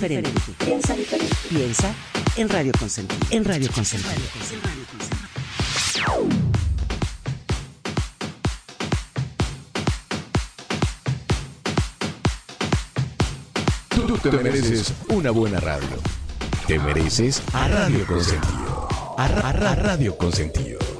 diferente. Piensa diferente. Piensa en Radio Consentido. En Radio Consentido. Tú te mereces una buena radio. Te mereces a Radio Consentido. A, a Radio Consentido.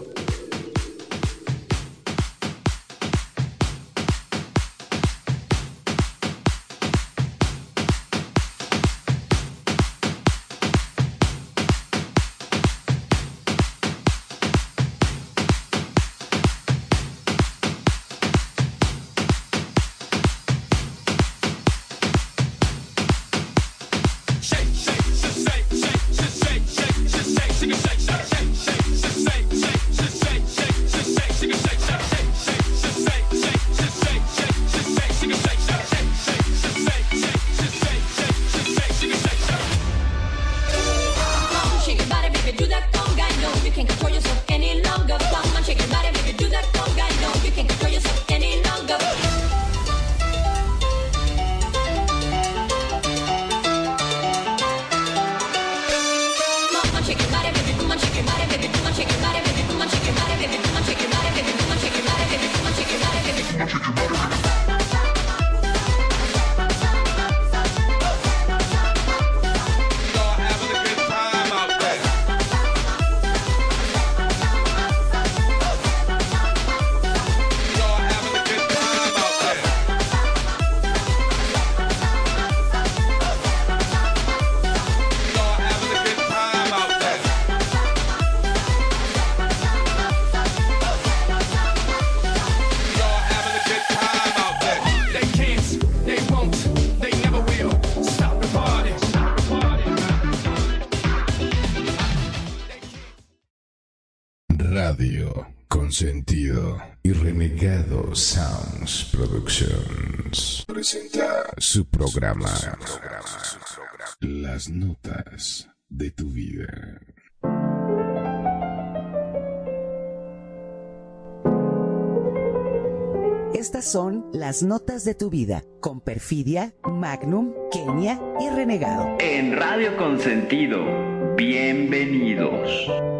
Programa. Las notas de tu vida. Estas son las notas de tu vida con Perfidia, Magnum, Kenia y Renegado. En Radio Consentido, bienvenidos.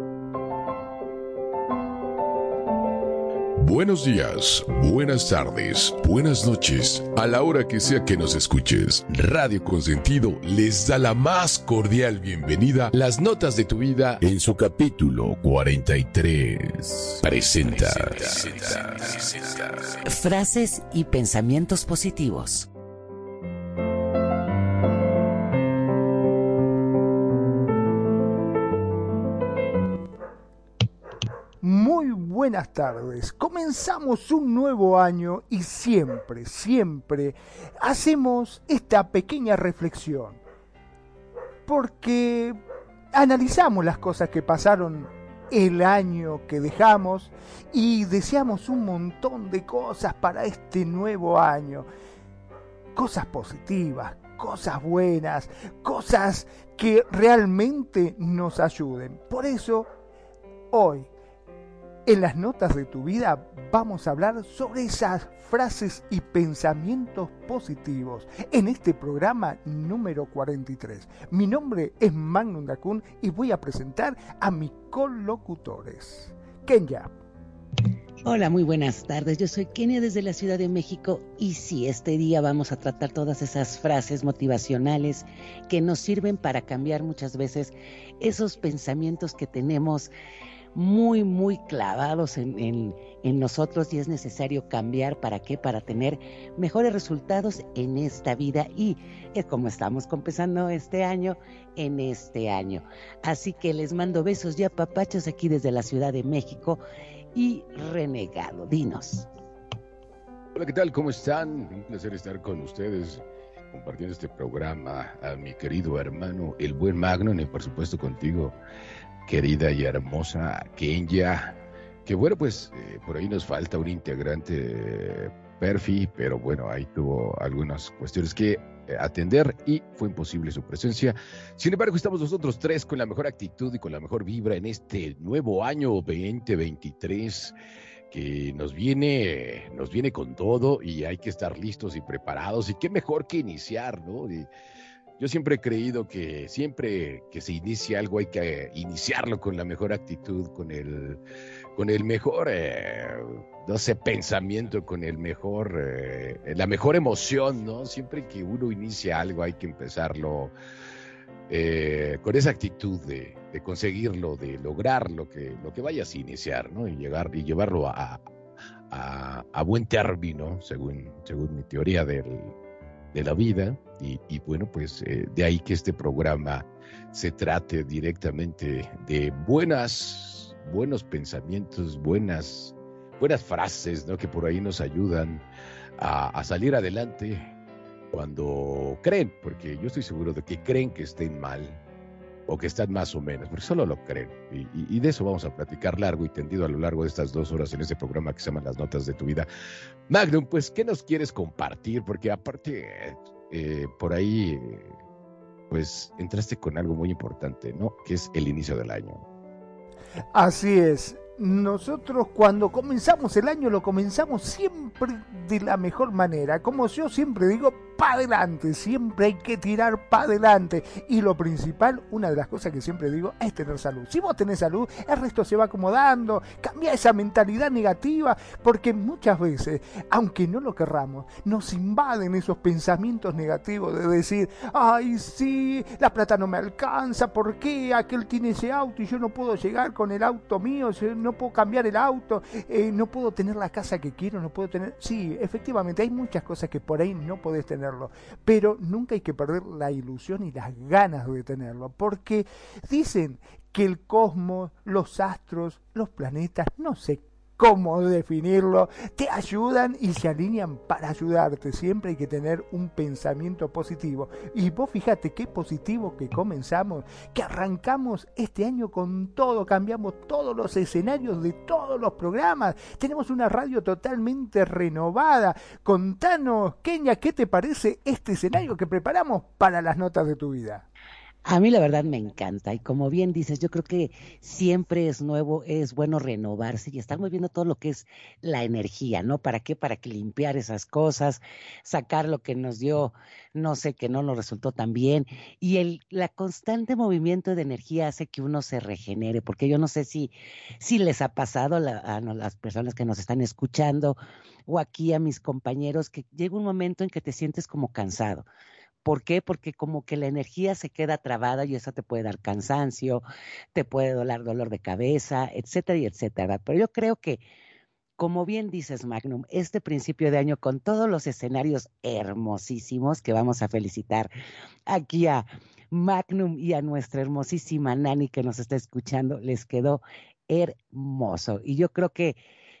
Buenos días, buenas tardes, buenas noches, a la hora que sea que nos escuches. Radio Consentido les da la más cordial bienvenida. Las notas de tu vida en su capítulo 43. Presenta. Frases y pensamientos positivos. Buenas tardes. Comenzamos un nuevo año y siempre, siempre hacemos esta pequeña reflexión. Porque analizamos las cosas que pasaron el año que dejamos y deseamos un montón de cosas para este nuevo año. Cosas positivas, cosas buenas, cosas que realmente nos ayuden. Por eso, hoy en las notas de tu vida vamos a hablar sobre esas frases y pensamientos positivos en este programa número 43. Mi nombre es Magnum Dacun y voy a presentar a mis colocutores. Kenya. Hola, muy buenas tardes. Yo soy Kenia desde la Ciudad de México y sí, este día vamos a tratar todas esas frases motivacionales que nos sirven para cambiar muchas veces esos pensamientos que tenemos muy, muy clavados en, nosotros y es necesario cambiar. ¿Para qué? Para tener mejores resultados en esta vida y es como estamos empezando este año, en este año. Así que les mando besos ya papachos aquí desde la Ciudad de México y renegado. Dinos. Hola, ¿qué tal? ¿Cómo están? Un placer estar con ustedes compartiendo este programa a mi querido hermano, el buen Magnum, y por supuesto contigo, querida y hermosa Kenya. Que bueno, pues eh, por ahí nos falta un integrante Perfi, pero bueno, ahí tuvo algunas cuestiones que eh, atender y fue imposible su presencia. Sin embargo, estamos nosotros tres con la mejor actitud y con la mejor vibra en este nuevo año 2023 que nos viene, nos viene con todo y hay que estar listos y preparados. Y qué mejor que iniciar, ¿no? Yo siempre he creído que siempre que se inicia algo hay que iniciarlo con la mejor actitud, con el, con el mejor, eh, no sé, pensamiento, con el mejor, eh, la mejor emoción, ¿no? Siempre que uno inicia algo hay que empezarlo eh, con esa actitud de, conseguirlo, de lograr lo que, lo que vayas a iniciar, ¿no? Y, llegar, y llevarlo a, a, buen término, según, según mi teoría del, de la vida. Y, bueno, pues eh, de ahí que este programa se trate directamente de buenas, buenos pensamientos, buenas, buenas frases, ¿no? Que por ahí nos ayudan a, a salir adelante cuando creen, porque yo estoy seguro de que creen que estén mal o que están más o menos, porque solo lo creen. Y, de eso vamos a platicar largo y tendido a lo largo de estas dos horas en este programa que se llama Las Notas de tu Vida. Magnum, pues, ¿qué nos quieres compartir? Porque aparte, eh, por ahí, pues, entraste con algo muy importante, ¿no? Que es el inicio del año. Así es nosotros cuando comenzamos el año lo comenzamos siempre de la mejor manera. Como yo siempre digo, para adelante, siempre hay que tirar para adelante. Y lo principal, una de las cosas que siempre digo, es tener salud. Si vos tenés salud, el resto se va acomodando. Cambia esa mentalidad negativa, porque muchas veces, aunque no lo querramos, nos invaden esos pensamientos negativos de decir, ay, sí, la plata no me alcanza, ¿por qué aquel tiene ese auto y yo no puedo llegar con el auto mío? No puedo cambiar el auto, eh, no puedo tener la casa que quiero, no puedo tener... Sí, efectivamente, hay muchas cosas que por ahí no podés pero nunca hay que perder la ilusión y las ganas de tenerlo, porque dicen que el cosmos, los astros, los planetas, no sé cómo definirlo, te ayudan y se alinean para ayudarte. Siempre hay que tener un pensamiento positivo. Y vos fíjate qué positivo que comenzamos, que arrancamos este año con todo, cambiamos todos los escenarios de todos los programas. Tenemos una radio totalmente renovada. Contanos, Kenia, ¿qué te parece este escenario que preparamos para las notas de tu vida? A mí la verdad me encanta y como bien dices, yo creo que siempre es nuevo, es bueno renovarse y estar moviendo todo lo que es la energía, ¿no? ¿Para qué? Para que limpiar esas cosas, sacar lo que nos dio, no sé, que no nos resultó tan bien y el la constante movimiento de energía hace que uno se regenere, porque yo no sé si si les ha pasado a las personas que nos están escuchando o aquí a mis compañeros que llega un momento en que te sientes como cansado ¿Por qué? Porque como que la energía se queda trabada y eso te puede dar cansancio, te puede doler dolor de cabeza, etcétera y etcétera. Pero yo creo que, como bien dices, Magnum, este principio de año con todos los escenarios hermosísimos que vamos a felicitar aquí a Magnum y a nuestra hermosísima Nani que nos está escuchando, les quedó hermoso. Y yo creo que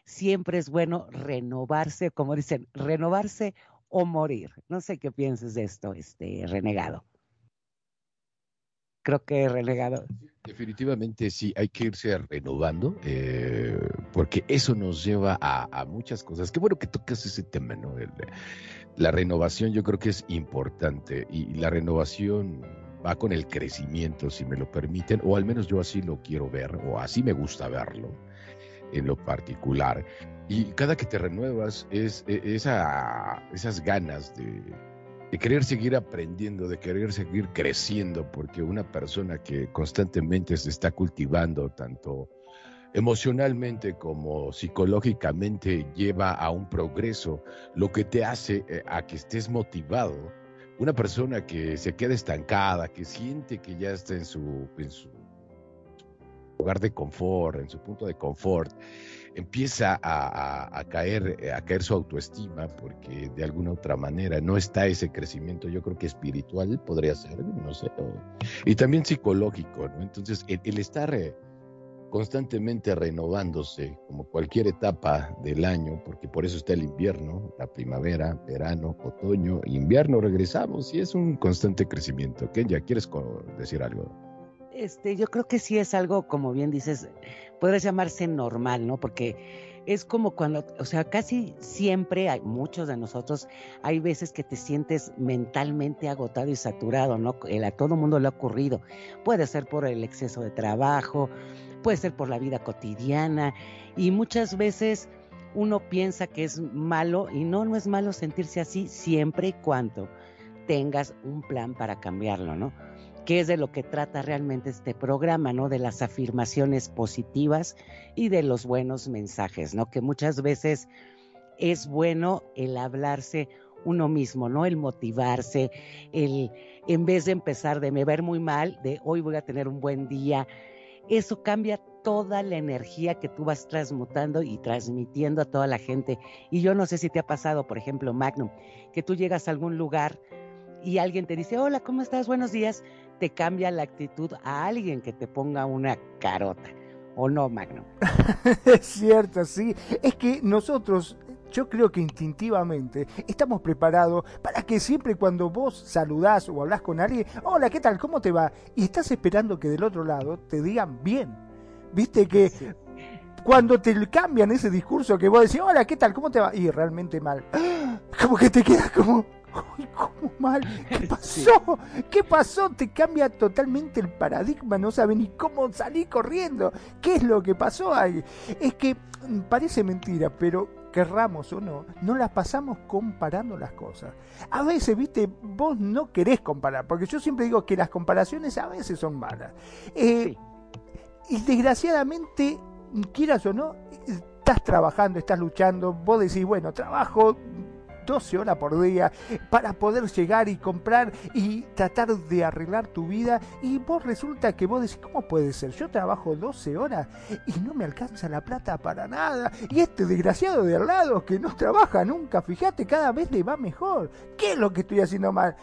siempre es bueno renovarse, como dicen, renovarse o morir. No sé qué pienses de esto, este renegado. Creo que renegado. Definitivamente sí, hay que irse renovando, eh, porque eso nos lleva a, muchas cosas. Qué bueno que tocas ese tema, ¿no? la renovación yo creo que es importante y la renovación va con el crecimiento, si me lo permiten, o al menos yo así lo quiero ver, o así me gusta verlo en lo particular. Y cada que te renuevas es, e, esa, esas ganas de, de querer seguir aprendiendo, de querer seguir creciendo, porque una persona que constantemente se está cultivando tanto emocionalmente como psicológicamente lleva a un progreso, lo que te hace eh, a que estés motivado. Una persona que se queda estancada, que siente que ya está en su, en su lugar de confort, en su punto de confort, empieza a, caer, eh, a caer su autoestima porque de alguna otra manera no está ese crecimiento, yo creo que espiritual podría ser, no sé, y también psicológico. Entonces, el, estar, eh, constantemente renovándose, como cualquier etapa del año, porque por eso está el invierno, la primavera, verano, otoño, invierno, regresamos y es un constante crecimiento. ya ¿quieres decir algo? Este, yo creo que sí es algo, como bien dices, podría llamarse normal, ¿no? Porque es como cuando, o sea, casi siempre hay muchos de nosotros, hay veces que te sientes mentalmente agotado y saturado, ¿no? a todo mundo le ha ocurrido. Puede ser por el exceso de trabajo, puede ser por la vida cotidiana y muchas veces uno piensa que es malo y no, no es malo sentirse así siempre y cuando tengas un plan para cambiarlo, ¿no? Que es de lo que trata realmente este programa, ¿no? De las afirmaciones positivas y de los buenos mensajes, ¿no? Que muchas veces es bueno el hablarse uno mismo, ¿no? El motivarse, el en vez de empezar de me ver muy mal, de hoy voy a tener un buen día, eso cambia toda la energía que tú vas transmutando y transmitiendo a toda la gente. Y yo no sé si te ha pasado, por ejemplo, Magnum, que tú llegas a algún lugar y alguien te dice, hola, ¿cómo estás? Buenos días te cambia la actitud a alguien que te ponga una carota. ¿O no, Magno? es cierto, sí. Es que nosotros, yo creo que instintivamente estamos preparados para que siempre cuando vos saludás o hablas con alguien, hola, ¿qué tal? ¿Cómo te va? Y estás esperando que del otro lado te digan bien. Viste que cuando te cambian ese discurso que vos decís, hola, ¿qué tal? ¿Cómo te va? Y realmente mal. Como que te quedas como ¡Ay, cómo mal! ¿Qué pasó? ¿Qué pasó? Te cambia totalmente el paradigma, no sabes ni cómo salir corriendo. ¿Qué es lo que pasó ahí? Es que mm, parece mentira, pero querramos o no, no las pasamos comparando las cosas. A veces, viste, vos no querés comparar, porque yo siempre digo que las comparaciones a veces son malas. Eh, y desgraciadamente, quieras o no, estás trabajando, estás luchando, vos decís, bueno, trabajo 12 horas por día para poder llegar y comprar y tratar de arreglar tu vida y vos resulta que vos decís, ¿cómo puede ser? Yo trabajo 12 horas y no me alcanza la plata para nada y este desgraciado de al lado que no trabaja nunca, fíjate, cada vez le va mejor. ¿Qué es lo que estoy haciendo mal?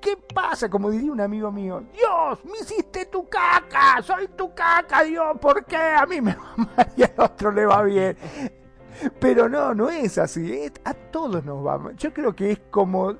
¿Qué pasa? Como diría un amigo mío, Dios, me hiciste tu caca, soy tu caca, Dios, ¿por qué? A mí me va mal y al otro le va bien. Pero no, no es así. A todos nos va. Yo creo que es como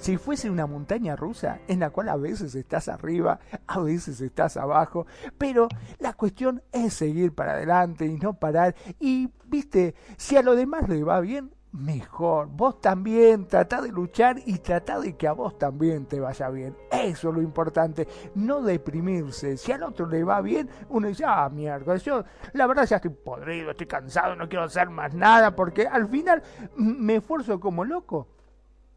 si fuese una montaña rusa en la cual a veces estás arriba, a veces estás abajo, pero la cuestión es seguir para adelante y no parar. Y, viste, si a lo demás le va bien, mejor. Vos también tratá de luchar y tratá de que a vos también te vaya bien. Eso es lo importante. No deprimirse. Si al otro le va bien, uno dice, ah, mierda, yo la verdad ya estoy podrido, estoy cansado, no quiero hacer más nada porque al final me esfuerzo como loco.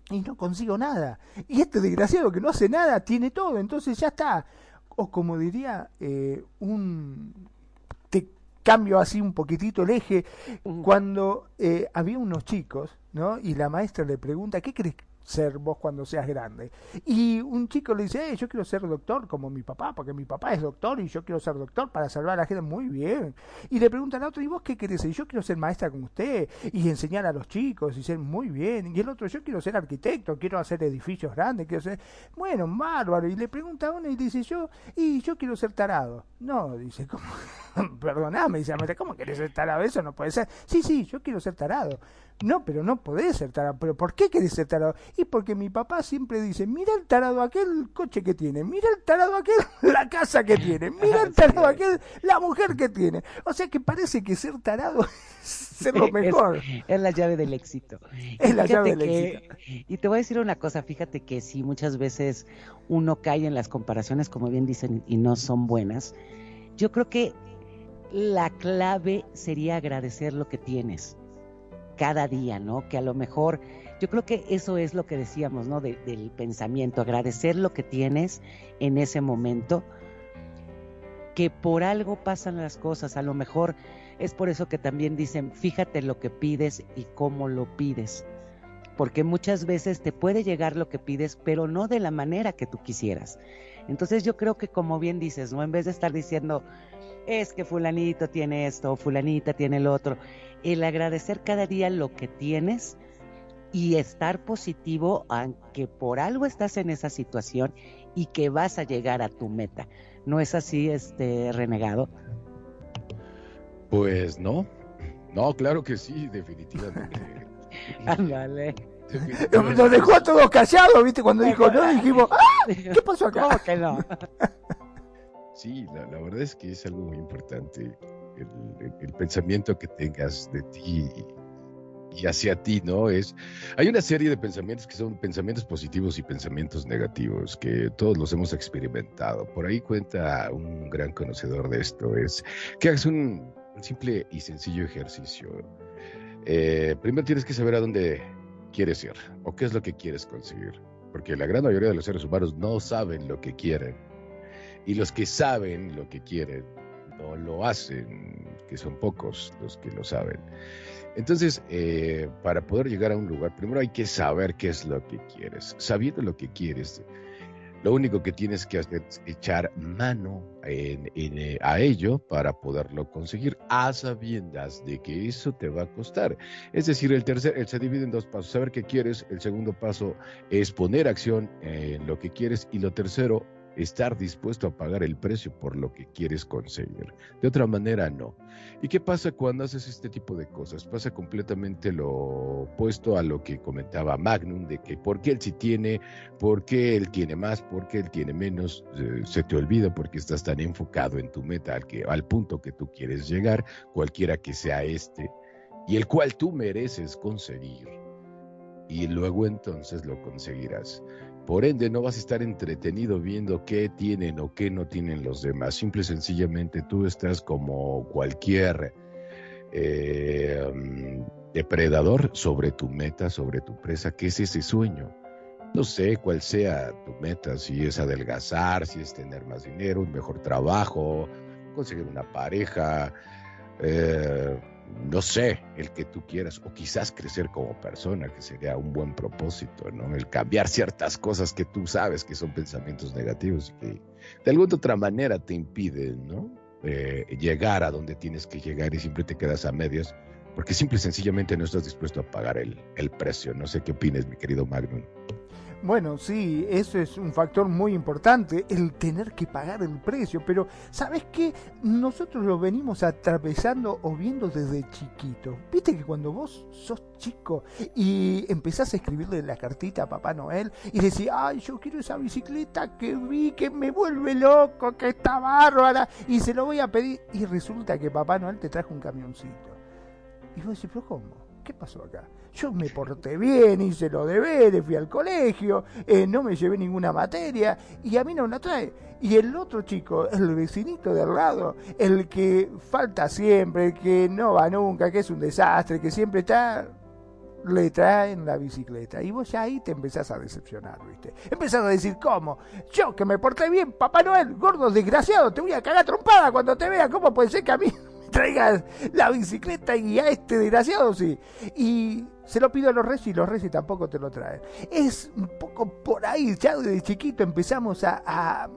Y no consigo nada. Y este desgraciado que no hace nada tiene todo. Entonces ya está. O como diría eh, un cambio así un poquitito el eje, cuando eh, había unos chicos, ¿no? Y la maestra le pregunta, ¿qué crees ser vos cuando seas grande. Y un chico le dice, eh, yo quiero ser doctor como mi papá, porque mi papá es doctor y yo quiero ser doctor para salvar a la gente. Muy bien. Y le preguntan a otro, ¿y vos qué querés ser? Yo quiero ser maestra como usted y enseñar a los chicos y ser muy bien. Y el otro, yo quiero ser arquitecto, quiero hacer edificios grandes, quiero ser... Bueno, bárbaro. Y le pregunta a uno y dice, yo, y yo quiero ser tarado. No, dice, ¿cómo? Perdoname, dice, ¿cómo querés ser tarado? Eso no puede ser. Sí, sí, yo quiero ser tarado. No, pero no podés ser tarado. ¿Pero por qué querés ser tarado? Y porque mi papá siempre dice, mira el tarado aquel coche que tiene, mira el tarado aquel la casa que tiene, mira el tarado aquel la mujer que tiene. O sea que parece que ser tarado es ser lo mejor. Es, la llave del éxito. Es la llave del éxito. Y te voy a decir una cosa, fíjate que si muchas veces uno cae en las comparaciones, como bien dicen, y no son buenas, yo creo que la clave sería agradecer lo que tienes cada día, ¿no? Que a lo mejor, yo creo que eso es lo que decíamos, ¿no? del pensamiento, agradecer lo que tienes en ese momento, que por algo pasan las cosas, a lo mejor es por eso que también dicen, fíjate lo que pides y cómo lo pides, porque muchas veces te puede llegar lo que pides, pero no de la manera que tú quisieras. Entonces yo creo que como bien dices, ¿no? En vez de estar diciendo, es que fulanito tiene esto, fulanita tiene el otro, el agradecer cada día lo que tienes y estar positivo aunque por algo estás en esa situación y que vas a llegar a tu meta. ¿No es así, este renegado? Pues no, no, claro que sí, definitivamente. Ándale. Nos dejó a todos callados, ¿viste? Cuando dijo no, dijimos, ¡ah! ¿Qué pasó acá? ¿Cómo que no? Sí, la, la verdad es que es algo muy importante el, pensamiento que tengas de ti y hacia ti, ¿no? Es, hay una serie de pensamientos que son pensamientos positivos y pensamientos negativos, que todos los hemos experimentado. Por ahí cuenta un gran conocedor de esto, es que hagas un, simple y sencillo ejercicio. Eh, primero tienes que saber a dónde quieres ir o qué es lo que quieres conseguir, porque la gran mayoría de los seres humanos no saben lo que quieren. Y los que saben lo que quieren lo hacen, que son pocos los que lo saben. Entonces, eh, para poder llegar a un lugar, primero hay que saber qué es lo que quieres. Sabiendo lo que quieres, lo único que tienes que hacer es echar mano eh, a ello para poderlo conseguir, a sabiendas de que eso te va a costar. Es decir, el tercer, él se divide en dos pasos, saber qué quieres, el segundo paso es poner acción en lo que quieres y lo tercero estar dispuesto a pagar el precio por lo que quieres conseguir. De otra manera, no. ¿Y qué pasa cuando haces este tipo de cosas? Pasa completamente lo opuesto a lo que comentaba Magnum, de que por qué él sí tiene, por qué él tiene más, por qué él tiene menos, eh, se te olvida porque estás tan enfocado en tu meta, al, que, al punto que tú quieres llegar, cualquiera que sea este, y el cual tú mereces conseguir. Y luego entonces lo conseguirás. Por ende, no vas a estar entretenido viendo qué tienen o qué no tienen los demás. Simple y sencillamente tú estás como cualquier eh, depredador sobre tu meta, sobre tu presa, que es ese sueño. No sé cuál sea tu meta, si es adelgazar, si es tener más dinero, un mejor trabajo, conseguir una pareja, eh, no sé, el que tú quieras, o quizás crecer como persona, que sería un buen propósito, ¿no? El cambiar ciertas cosas que tú sabes que son pensamientos negativos y que de alguna otra manera te impiden, ¿no? Eh, llegar a donde tienes que llegar y siempre te quedas a medias, porque simple y sencillamente no estás dispuesto a pagar el, el precio. No sé qué opinas, mi querido Magnum. Bueno, sí, eso es un factor muy importante, el tener que pagar el precio, pero ¿sabes qué? Nosotros lo venimos atravesando o viendo desde chiquito. Viste que cuando vos sos chico y empezás a escribirle la cartita a Papá Noel y decís, ay, yo quiero esa bicicleta que vi, que me vuelve loco, que está bárbara, y se lo voy a pedir, y resulta que Papá Noel te trajo un camioncito. Y vos decís, pero ¿cómo? ¿Qué pasó acá? Yo me porté bien, hice lo deberes, fui al colegio, eh, no me llevé ninguna materia y a mí no me la trae. Y el otro chico, el vecinito de al lado, el que falta siempre, el que no va nunca, que es un desastre, que siempre está, le traen la bicicleta. Y vos ya ahí te empezás a decepcionar, ¿viste? Empezás a decir, ¿cómo? Yo que me porté bien, Papá Noel, gordo desgraciado, te voy a cagar trompada cuando te vea. ¿Cómo puede ser que a mí traigas la bicicleta y a este desgraciado sí. Y se lo pido a los reyes y los reyes tampoco te lo traen. Es un poco por ahí, ya desde chiquito empezamos a,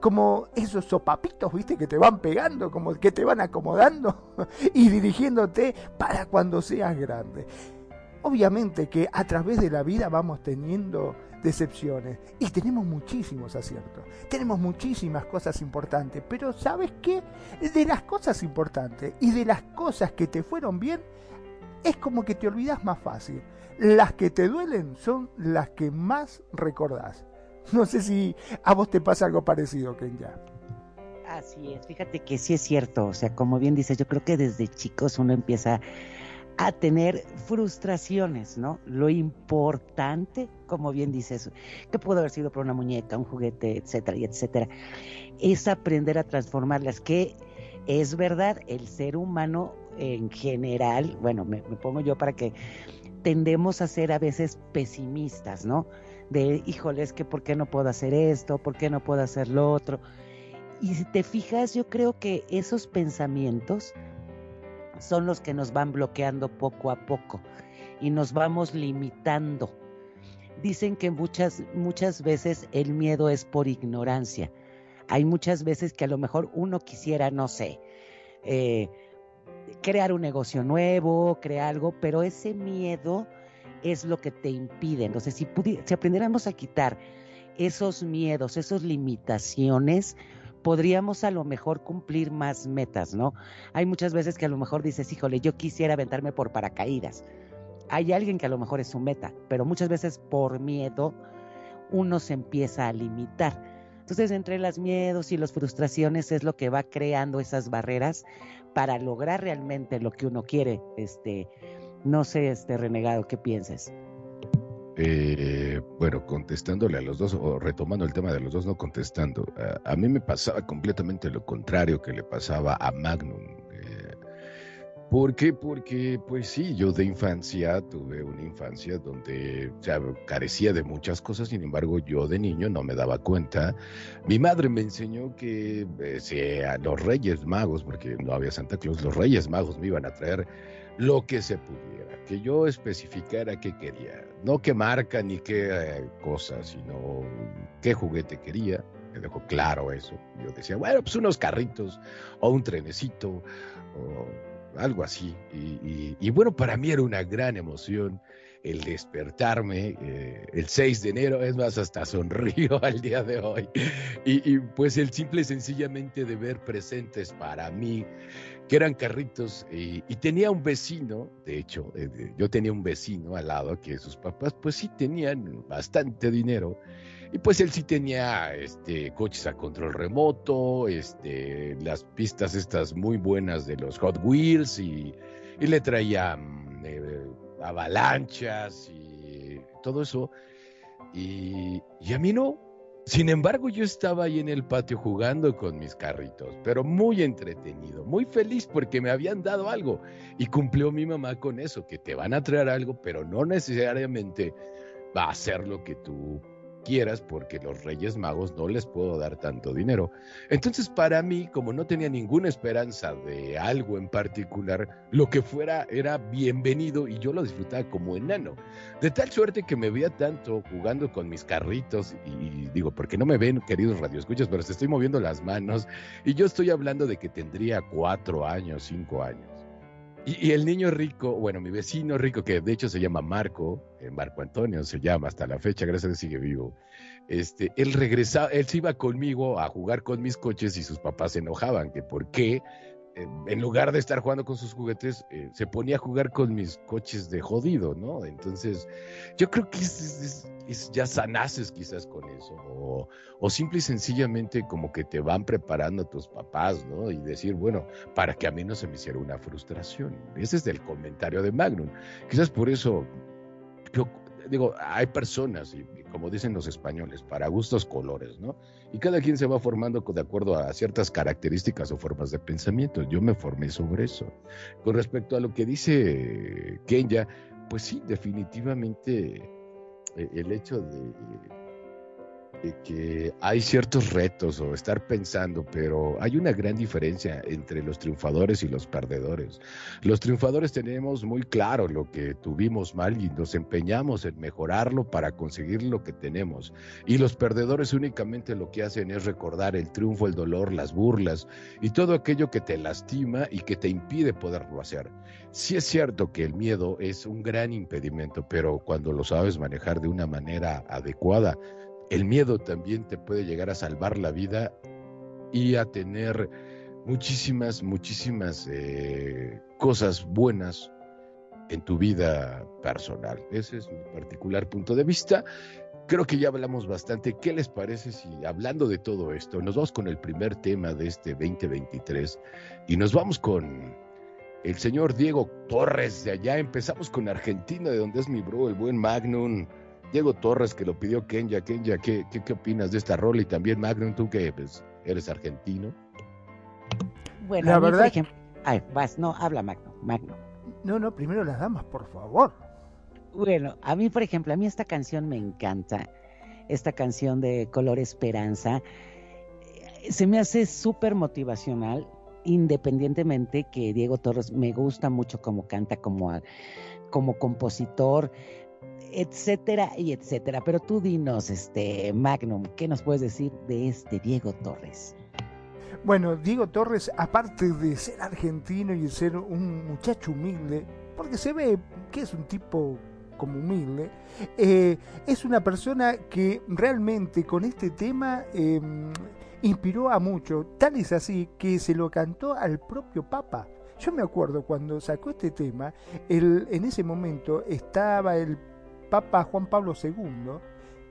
como esos sopapitos, viste, que te van pegando, como que te van acomodando y dirigiéndote para cuando seas grande. Obviamente que a través de la vida vamos teniendo decepciones y tenemos muchísimos aciertos, tenemos muchísimas cosas importantes, pero ¿sabes qué? De las cosas importantes y de las cosas que te fueron bien, es como que te olvidas más fácil. Las que te duelen son las que más recordás. No sé si a vos te pasa algo parecido, Kenya. Así es, fíjate que sí es cierto, o sea, como bien dices, yo creo que desde chicos uno empieza a tener frustraciones, ¿no? Lo importante, como bien dices, que pudo haber sido por una muñeca, un juguete, etcétera, y etcétera, es aprender a transformarlas, que es verdad, el ser humano en general, bueno, me, pongo yo para que tendemos a ser a veces pesimistas, ¿no? De, híjole, es que ¿por qué no puedo hacer esto? ¿Por qué no puedo hacer lo otro? Y si te fijas, yo creo que esos pensamientos son los que nos van bloqueando poco a poco y nos vamos limitando. Dicen que muchas, muchas veces el miedo es por ignorancia. Hay muchas veces que a lo mejor uno quisiera, no sé, eh, crear un negocio nuevo, crear algo, pero ese miedo es lo que te impide. Entonces, si, si aprendiéramos a quitar esos miedos, esas limitaciones, podríamos a lo mejor cumplir más metas, ¿no? Hay muchas veces que a lo mejor dices, híjole, yo quisiera aventarme por paracaídas. Hay alguien que a lo mejor es su meta, pero muchas veces por miedo uno se empieza a limitar. Entonces, entre los miedos y las frustraciones es lo que va creando esas barreras para lograr realmente lo que uno quiere. Este, no sé, este renegado, ¿qué pienses? Eh, bueno, contestándole a los dos, o retomando el tema de los dos, no contestando, a, a mí me pasaba completamente lo contrario que le pasaba a Magnum. ¿Por qué? Porque, pues sí, yo de infancia tuve una infancia donde carecía de muchas cosas, sin embargo, yo de niño no me daba cuenta. Mi madre me enseñó que eh, a los Reyes Magos, porque no había Santa Claus, los Reyes Magos me iban a traer lo que se pudiera, que yo especificara qué quería, no qué marca ni qué eh, cosa, sino qué juguete quería. Me dejó claro eso. Yo decía, bueno, pues unos carritos o un trenecito o algo así. Y, bueno, para mí era una gran emoción el despertarme eh, el 6 de enero, es más, hasta sonrío al día de hoy. Y, pues el simple sencillamente de ver presentes para mí, que eran carritos, y, tenía un vecino, de hecho, eh, yo tenía un vecino al lado que sus papás pues sí tenían bastante dinero y pues él sí tenía este, coches a control remoto, este, las pistas estas muy buenas de los Hot Wheels y, le traía mm, eh, avalanchas y todo eso. Y, y a mí no. Sin embargo, yo estaba ahí en el patio jugando con mis carritos, pero muy entretenido, muy feliz porque me habían dado algo. Y cumplió mi mamá con eso, que te van a traer algo, pero no necesariamente va a ser lo que tú quieras porque los Reyes Magos no les puedo dar tanto dinero. Entonces para mí, como no tenía ninguna esperanza de algo en particular, lo que fuera era bienvenido y yo lo disfrutaba como enano. De tal suerte que me veía tanto jugando con mis carritos y, digo, porque no me ven, queridos radioescuchas, pero se estoy moviendo las manos y yo estoy hablando de que tendría cuatro años, cinco años. Y, el niño rico, bueno, mi vecino rico, que de hecho se llama Marco, eh, Marco Antonio se llama hasta la fecha, gracias a Dios sigue vivo. Este, él regresaba, él se iba conmigo a jugar con mis coches y sus papás se enojaban, que por qué en lugar de estar jugando con sus juguetes, eh, se ponía a jugar con mis coches de jodido, ¿no? Entonces, yo creo que es, ya sanaces quizás con eso, o, o, simple y sencillamente como que te van preparando a tus papás, ¿no? Y decir, bueno, para que a mí no se me hiciera una frustración. Ese es el comentario de Magnum. Quizás por eso, yo digo, hay personas, y como dicen los españoles, para gustos colores, ¿no? Y cada quien se va formando de acuerdo a ciertas características o formas de pensamiento. Yo me formé sobre eso. Con respecto a lo que dice Kenya, pues sí, definitivamente eh, el hecho de que hay ciertos retos o estar pensando, pero hay una gran diferencia entre los triunfadores y los perdedores. Los triunfadores tenemos muy claro lo que tuvimos mal y nos empeñamos en mejorarlo para conseguir lo que tenemos. Y los perdedores únicamente lo que hacen es recordar el triunfo, el dolor, las burlas y todo aquello que te lastima y que te impide poderlo hacer. Sí es cierto que el miedo es un gran impedimento, pero cuando lo sabes manejar de una manera adecuada, el miedo también te puede llegar a salvar la vida y a tener muchísimas, muchísimas eh, cosas buenas en tu vida personal. Ese es mi particular punto de vista. Creo que ya hablamos bastante. ¿Qué les parece si hablando de todo esto, nos vamos con el primer tema de este 2023 y nos vamos con el señor Diego Torres de allá? Empezamos con Argentina, de donde es mi bro, el buen Magnum. Diego Torres, que lo pidió Kenya. Kenya, ¿qué, qué, opinas de esta rol? Y también Magnum, tú que pues, eres argentino. Bueno, la verdad. Ay, vas, no, habla Magnum, Magnum. No, no, primero las damas, por favor. Bueno, a mí, por ejemplo, a mí esta canción me encanta. Esta canción de Color Esperanza. Se me hace súper motivacional, independientemente que Diego Torres me gusta mucho como canta, como, como compositor etcétera y etcétera. Pero tú dinos, este Magnum, ¿qué nos puedes decir de este Diego Torres? Bueno, Diego Torres, aparte de ser argentino y ser un muchacho humilde, porque se ve que es un tipo como humilde, eh, es una persona que realmente con este tema em, inspiró a muchos, tal es así que se lo cantó al propio Papa. Yo me acuerdo cuando sacó este tema, el, en ese momento estaba el Papa Juan Pablo II,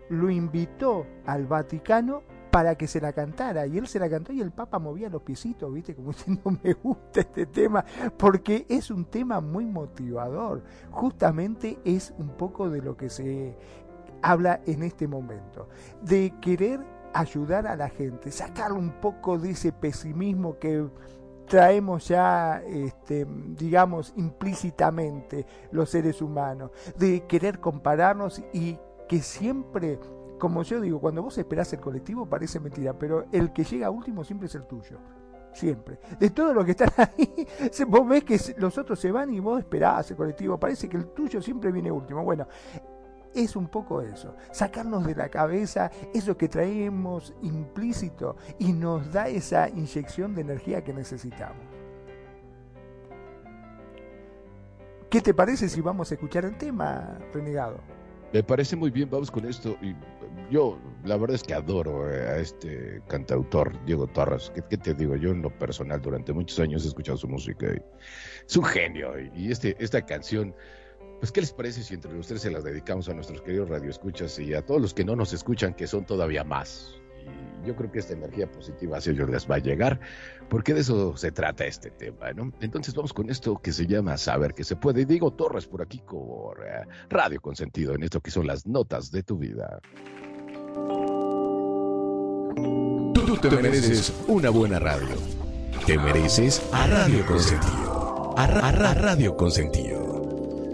lo invitó al Vaticano para que se la cantara y él se la cantó y el Papa movía los piecitos, viste, como diciendo me gusta este tema, porque es un tema muy motivador, justamente es un poco de lo que se habla en este momento, de querer ayudar a la gente, sacar un poco de ese pesimismo que traemos ya, este, digamos, implícitamente los seres humanos, de querer compararnos y que siempre, como yo digo, cuando vos esperás el colectivo parece mentira, pero el que llega último siempre es el tuyo. Siempre. De todo lo que están ahí, vos ves que los otros se van y vos esperás el colectivo. Parece que el tuyo siempre viene último. Bueno, es un poco eso, sacarnos de la cabeza eso que traemos implícito y nos da esa inyección de energía que necesitamos. ¿Qué te parece si vamos a escuchar el tema, renegado? Me parece muy bien, vamos con esto. Y yo, la verdad es que adoro eh, a este cantautor, Diego Torres. ¿Qué, te digo? Yo, en lo personal, durante muchos años he escuchado su música. Y es un genio. Y, este, esta canción pues, ¿qué les parece si entre ustedes se las dedicamos a nuestros queridos radioescuchas y a todos los que no nos escuchan, que son todavía más? Y yo creo que esta energía positiva hacia ellos les va a llegar, porque de eso se trata este tema, ¿no? Entonces vamos con esto que se llama Saber que se puede. Y digo Torres por aquí por eh, Radio Consentido, en esto que son las notas de tu vida. Tú te mereces una buena radio. Te mereces a Radio Consentido. A Radio Consentido.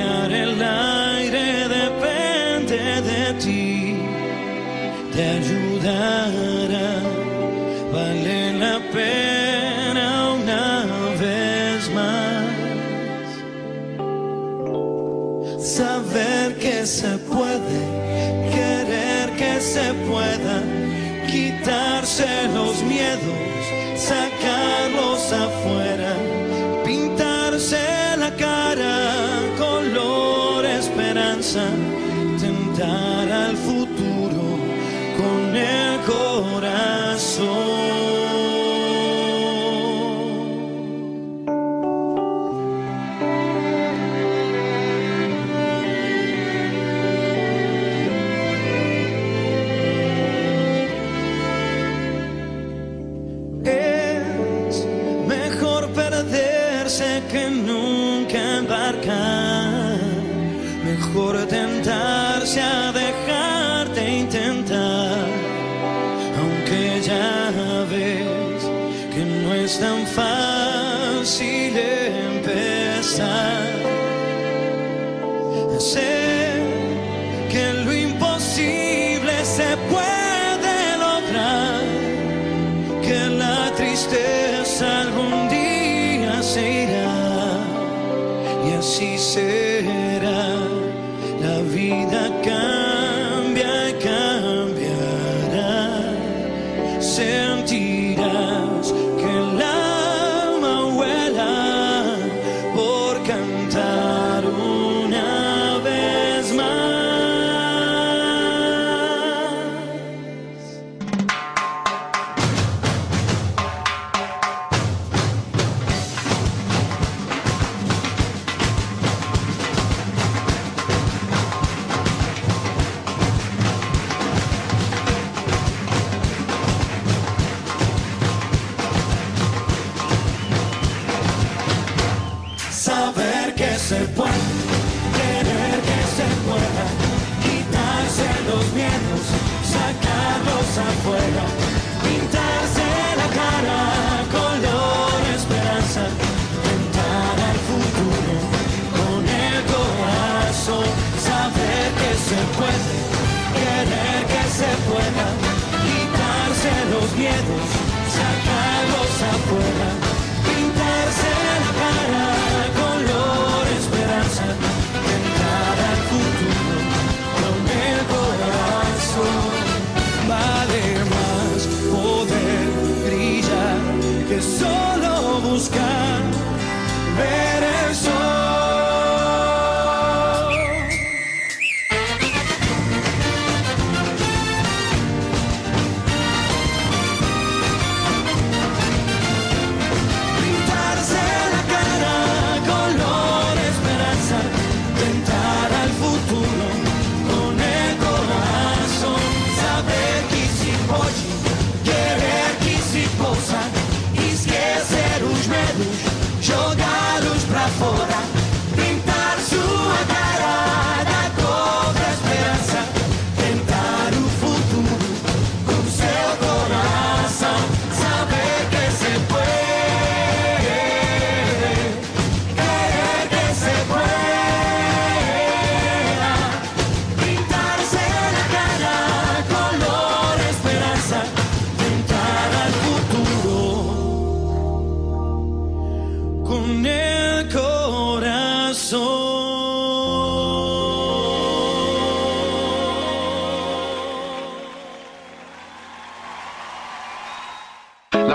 el aire depende de ti, te ayudará, vale la pena una vez más. Saber que se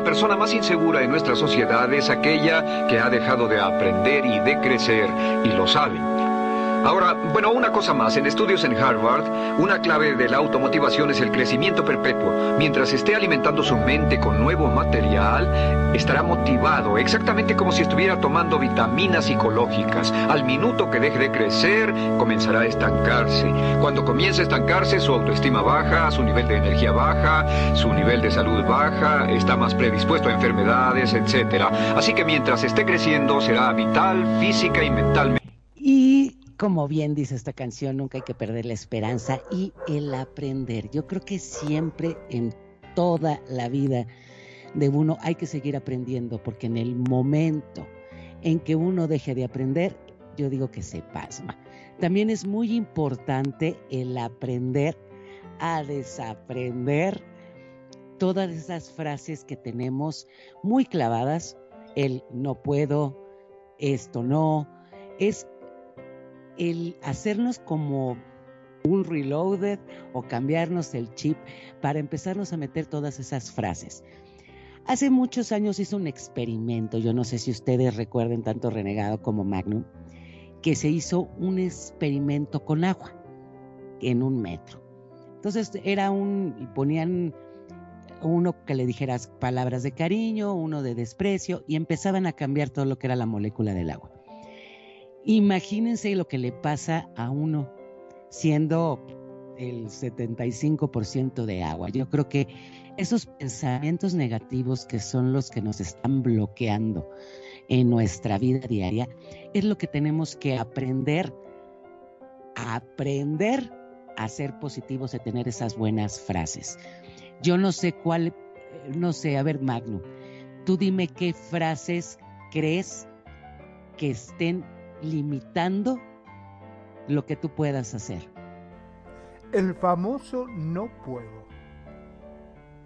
La persona más insegura en nuestra sociedad es aquella que ha dejado de aprender y de crecer y lo sabe. Ahora, bueno, una cosa más. En estudios en Harvard, una clave de la automotivación es el crecimiento perpetuo. Mientras esté alimentando su mente con nuevo material, estará motivado, exactamente como si estuviera tomando vitaminas psicológicas. Al minuto que deje de crecer, comenzará a estancarse. Cuando comience a estancarse, su autoestima baja, su nivel de energía baja, su nivel de salud baja, está más predispuesto a enfermedades, etc. Así que mientras esté creciendo, será vital, física y mentalmente. Como bien dice esta canción, nunca hay que perder la esperanza y el aprender. Yo creo que siempre en toda la vida de uno hay que seguir aprendiendo, porque en el momento en que uno deje de aprender, yo digo que se pasma. También es muy importante el aprender a desaprender todas esas frases que tenemos muy clavadas, el no puedo, esto no, es el hacernos como un reloaded o cambiarnos el chip para empezarnos a meter todas esas frases. Hace muchos años hizo un experimento, yo no sé si ustedes recuerden tanto Renegado como Magnum, que se hizo un experimento con agua en un metro. Entonces era un, ponían uno que le dijeras palabras de cariño, uno de desprecio, y empezaban a cambiar todo lo que era la molécula del agua. Imagínense lo que le pasa a uno siendo el 75% de agua. Yo creo que esos pensamientos negativos que son los que nos están bloqueando en nuestra vida diaria es lo que tenemos que aprender aprender a ser positivos, a tener esas buenas frases. Yo no sé cuál, no sé, a ver, Magno, tú dime qué frases crees que estén limitando lo que tú puedas hacer. El famoso no puedo.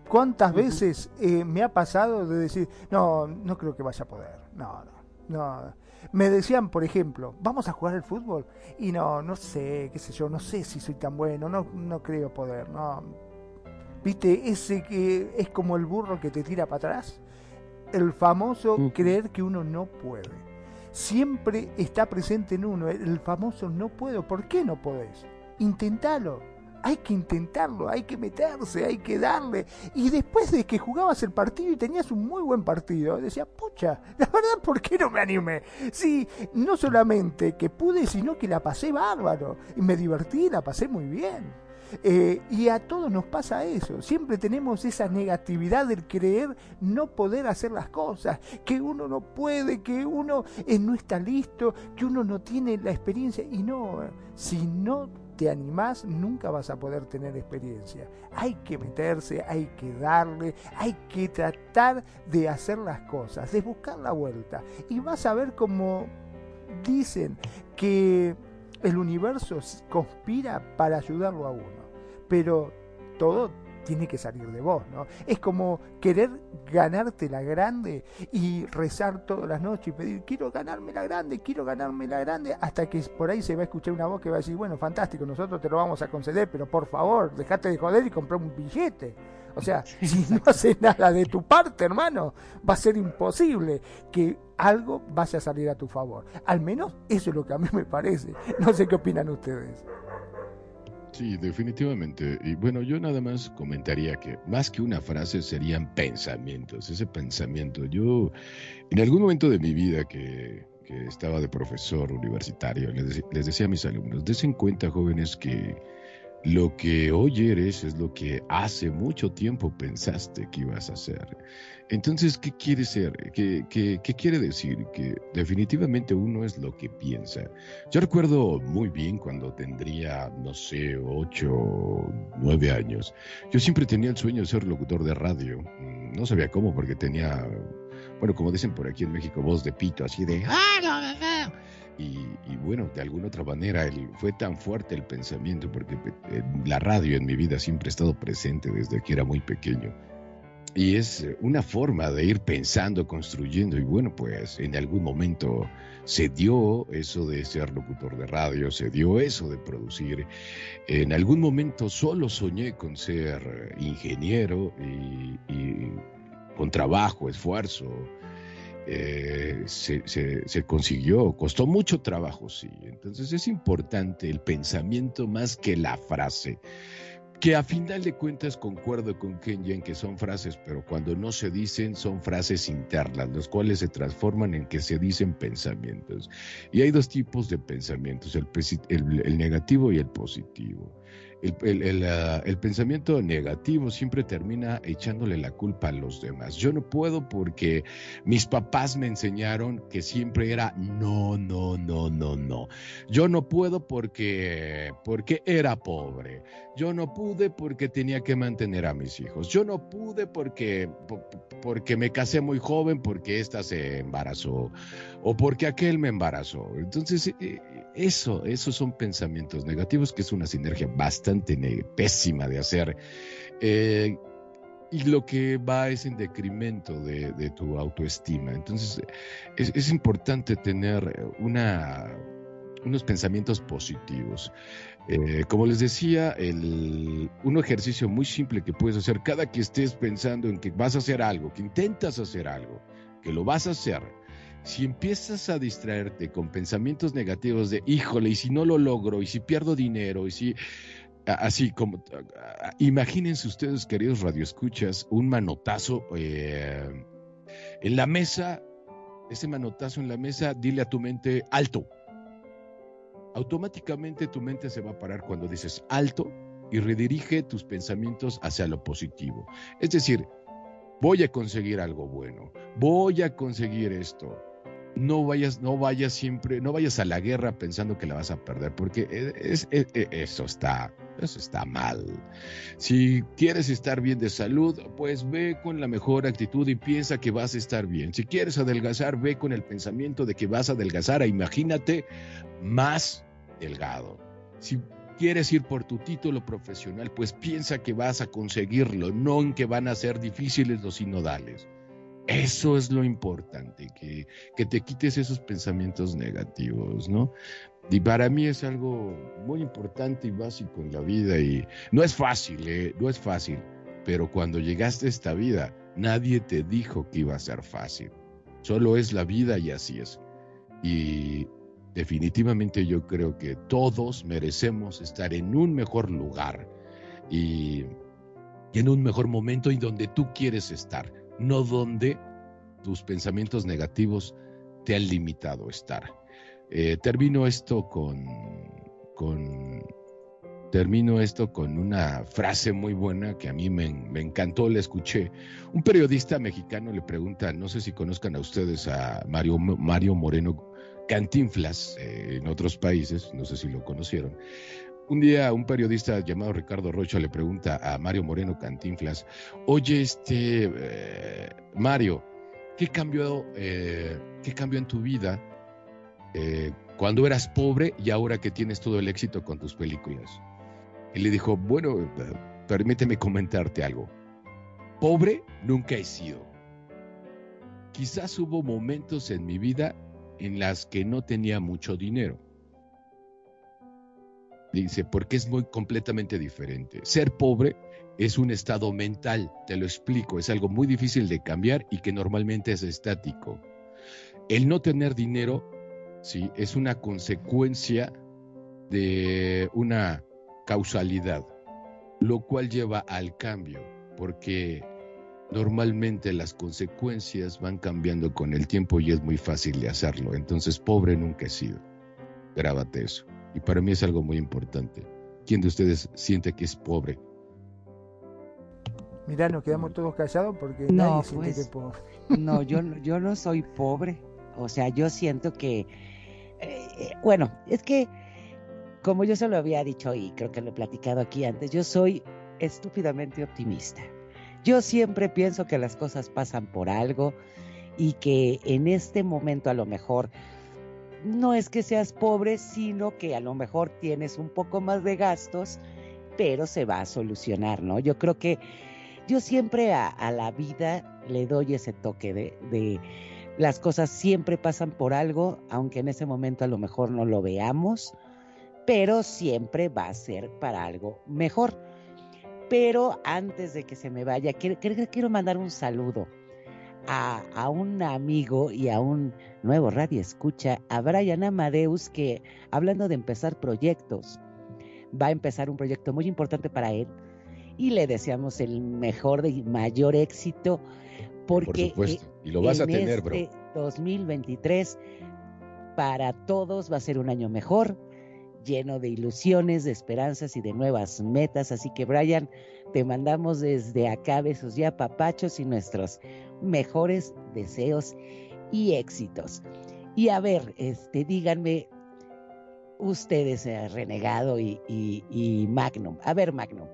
¿Cuántas veces eh, me ha pasado de decir, no, no creo que vaya a poder? No, no, no. Me decían, por ejemplo, vamos a jugar al fútbol. Y no, no sé, qué sé yo, no sé si soy tan bueno, no, no creo poder, no. ¿Viste? Ese que es como el burro que te tira para atrás. El famoso creer que uno no puede. Siempre está presente en uno el famoso no puedo. ¿Por qué no podés? Intentalo. Hay que intentarlo, hay que meterse, hay que darle. Y después de que jugabas el partido y tenías un muy buen partido, decía, pucha, la verdad, ¿por qué no me animé? Sí, no solamente que pude, sino que la pasé bárbaro. Y me divertí, la pasé muy bien. Eh, y a todos nos pasa eso. Siempre tenemos esa negatividad del creer no poder hacer las cosas, que uno no puede, que uno eh, no está listo, que uno no tiene la experiencia. Y no, si no te animás, nunca vas a poder tener experiencia. Hay que meterse, hay que darle, hay que tratar de hacer las cosas, de buscar la vuelta. Y vas a ver como dicen que el universo conspira para ayudarlo a uno. Pero todo tiene que salir de vos, ¿no? Es como querer ganarte la grande y rezar todas las noches y pedir, quiero ganarme la grande, quiero ganarme la grande, hasta que por ahí se va a escuchar una voz que va a decir, bueno, fantástico, nosotros te lo vamos a conceder, pero por favor, dejate de joder y comprar un billete. O sea, si no haces nada de tu parte, hermano, va a ser imposible que algo vaya a salir a tu favor. Al menos eso es lo que a mí me parece. No sé qué opinan ustedes. Sí, definitivamente. Y bueno, yo nada más comentaría que más que una frase serían pensamientos. Ese pensamiento, yo en algún momento de mi vida que, que estaba de profesor universitario, les, decía a mis alumnos, des en cuenta jóvenes que lo que hoy eres es lo que hace mucho tiempo pensaste que ibas a hacer. Entonces, ¿qué quiere ser? ¿Qué, qué, quiere decir? Que definitivamente uno es lo que piensa. Yo recuerdo muy bien cuando tendría, no sé, ocho, nueve años. Yo siempre tenía el sueño de ser locutor de radio. Mm, No sabía cómo porque tenía, bueno, como dicen por aquí en México, voz de pito, así de... Y, y, bueno, de alguna otra manera el, fue tan fuerte el pensamiento porque eh, la radio en mi vida siempre ha estado presente desde que era muy pequeño. Y es eh, una forma de ir pensando, construyendo. Y bueno, pues en algún momento se dio eso de ser locutor de radio, se dio eso de producir. En algún momento solo soñé con ser ingeniero y, con trabajo, esfuerzo, eh, se, se, consiguió, costó mucho trabajo, sí. Entonces es importante el pensamiento más que la frase, que a final de cuentas concuerdo con Kenji en que son frases, pero cuando no se dicen son frases internas, los cuales se transforman en que se dicen pensamientos. Y hay dos tipos de pensamientos, el, el negativo y el positivo. El, el, pensamiento negativo siempre termina echándole la culpa a los demás. Yo no puedo porque mis papás me enseñaron que siempre era no, no, no, no, no. Yo no puedo porque, porque era pobre. Yo no pude porque tenía que mantener a mis hijos. Yo no pude porque, porque me casé muy joven, porque esta se embarazó o porque aquel me embarazó. Entonces, eso, esos son pensamientos negativos, que es una sinergia bastante pésima de hacer. Eh, y lo que va es en decremento de, tu autoestima. Entonces, es, importante tener unos pensamientos positivos. Eh, como les decía, el, un ejercicio muy simple que puedes hacer cada que estés pensando en que vas a hacer algo, que intentas hacer algo, que lo vas a hacer, si empiezas a distraerte con pensamientos negativos de, híjole, y si no lo logro, y si pierdo dinero, y si así como imagínense ustedes queridos radioescuchas un manotazo eh, en la mesa ese manotazo en la mesa dile a tu mente alto automáticamente tu mente se va a parar cuando dices alto y redirige tus pensamientos hacia lo positivo. Es decir voy a conseguir algo bueno voy a conseguir esto no vayas, no vayas siempre, no vayas a la guerra pensando que la vas a perder, porque es, es, es, eso está, eso está mal. Si quieres estar bien de salud, pues ve con la mejor actitud y piensa que vas a estar bien. Si quieres adelgazar, ve con el pensamiento de que vas a adelgazar e imagínate más delgado. Si quieres ir por tu título profesional, pues piensa que vas a conseguirlo, no en que van a ser difíciles los sinodales. Eso es lo importante, que, que, te quites esos pensamientos negativos, ¿no? Y para mí es algo muy importante y básico en la vida y no es fácil, ¿eh? No es fácil, pero cuando llegaste a esta vida, nadie te dijo que iba a ser fácil. Solo es la vida y así es. Y definitivamente yo creo que todos merecemos estar en un mejor lugar y en un mejor momento y donde tú quieres estar no donde tus pensamientos negativos te han limitado a estar. Eh, termino esto con, con, termino esto con una frase muy buena que a mí me, encantó, la escuché. Un periodista mexicano le pregunta, no sé si conozcan a ustedes a Mario, Mario Moreno Cantinflas eh, en otros países, no sé si lo conocieron. Un día un periodista llamado Ricardo Rocha le pregunta a Mario Moreno Cantinflas, oye, este, eh, Mario, ¿qué cambió, eh, ¿qué en tu vida eh, cuando eras pobre y ahora que tienes todo el éxito con tus películas? Y le dijo, bueno, permíteme comentarte algo. Pobre nunca he sido. Quizás hubo momentos en mi vida en las que no tenía mucho dinero. Dice, porque es muy completamente diferente. Ser pobre es un estado mental, te lo explico, es algo muy difícil de cambiar y que normalmente es estático. El no tener dinero, sí, es una consecuencia de una causalidad, lo cual lleva al cambio, porque normalmente las consecuencias van cambiando con el tiempo y es muy fácil de hacerlo. Entonces, pobre nunca he sido. Grábate eso. Y para mí es algo muy importante. ¿Quién de ustedes siente que es pobre? Mirá, nos quedamos todos callados porque No, nadie siente pues. que es pobre. No, yo, no- yo no soy pobre. O sea, yo siento que, eh, bueno, es que, como yo se lo había dicho y creo que lo he platicado aquí antes, yo soy estúpidamente optimista. Yo siempre pienso que las cosas pasan por algo y que en este momento a lo mejor no es que seas pobre, sino que a lo mejor tienes un poco más de gastos, pero se va a solucionar, ¿no? Yo creo que yo siempre a, la vida le doy ese toque de, de las cosas siempre pasan por algo, aunque en ese momento a lo mejor no lo veamos, pero siempre va a ser para algo mejor. Pero antes de que se me vaya, quiero, quiero, quiero mandar un saludo a, a un amigo y a un nuevo radio escucha, a Brian Amadeus, que hablando de empezar proyectos, va a empezar un proyecto muy importante para él y le deseamos el mejor y mayor éxito porque Por supuesto. Y lo vas a en tener, bro. este 2023 para todos va a ser un año mejor, lleno de ilusiones, de esperanzas y de nuevas metas. Así que Brian, te mandamos desde acá besos ya papachos y nuestros mejores deseos y éxitos. Y a ver, este, díganme ustedes, eh, Renegado y, y- y Magnum. A ver, Magnum,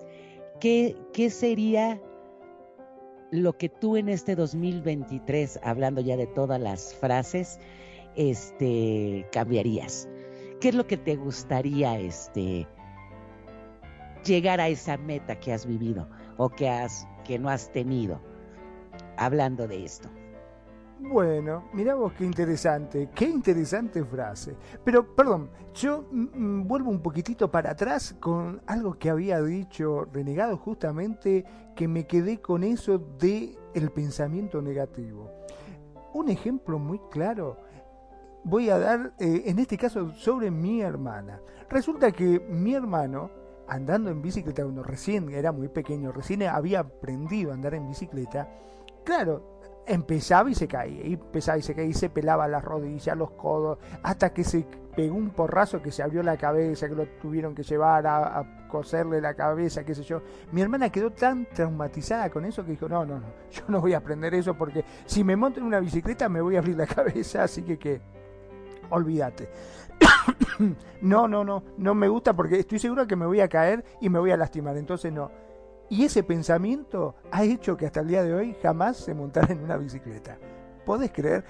¿qué, ¿qué sería lo que tú en este 2023, hablando ya de todas las frases, este, cambiarías? ¿Qué es lo que te gustaría, este, llegar a esa meta que has vivido o que has, que no has tenido? Hablando de esto. Bueno, mirá vos qué interesante, qué interesante frase. Pero, perdón, yo mm, mm, vuelvo un poquitito para atrás con algo que había dicho Renegado justamente, que me quedé con eso de el pensamiento negativo. Un ejemplo muy claro voy a dar, eh, en este caso, sobre mi hermana. Resulta que mi hermano, andando en bicicleta, cuando recién era muy pequeño, recién había aprendido a andar en bicicleta, claro, empezaba y se caía, y empezaba y se caía, y se pelaba las rodillas, los codos, hasta que se pegó un porrazo que se abrió la cabeza, que lo tuvieron que llevar a, coserle la cabeza, qué sé yo. Mi hermana quedó tan traumatizada con eso que dijo, no, no, no, yo no voy a aprender eso porque si me monto en una bicicleta me voy a abrir la cabeza, así que que olvídate. no, no, no, no me gusta porque estoy seguro que me voy a caer y me voy a lastimar, entonces no. Y ese pensamiento ha hecho que hasta el día de hoy jamás se montara en una bicicleta. ¿Podés creer?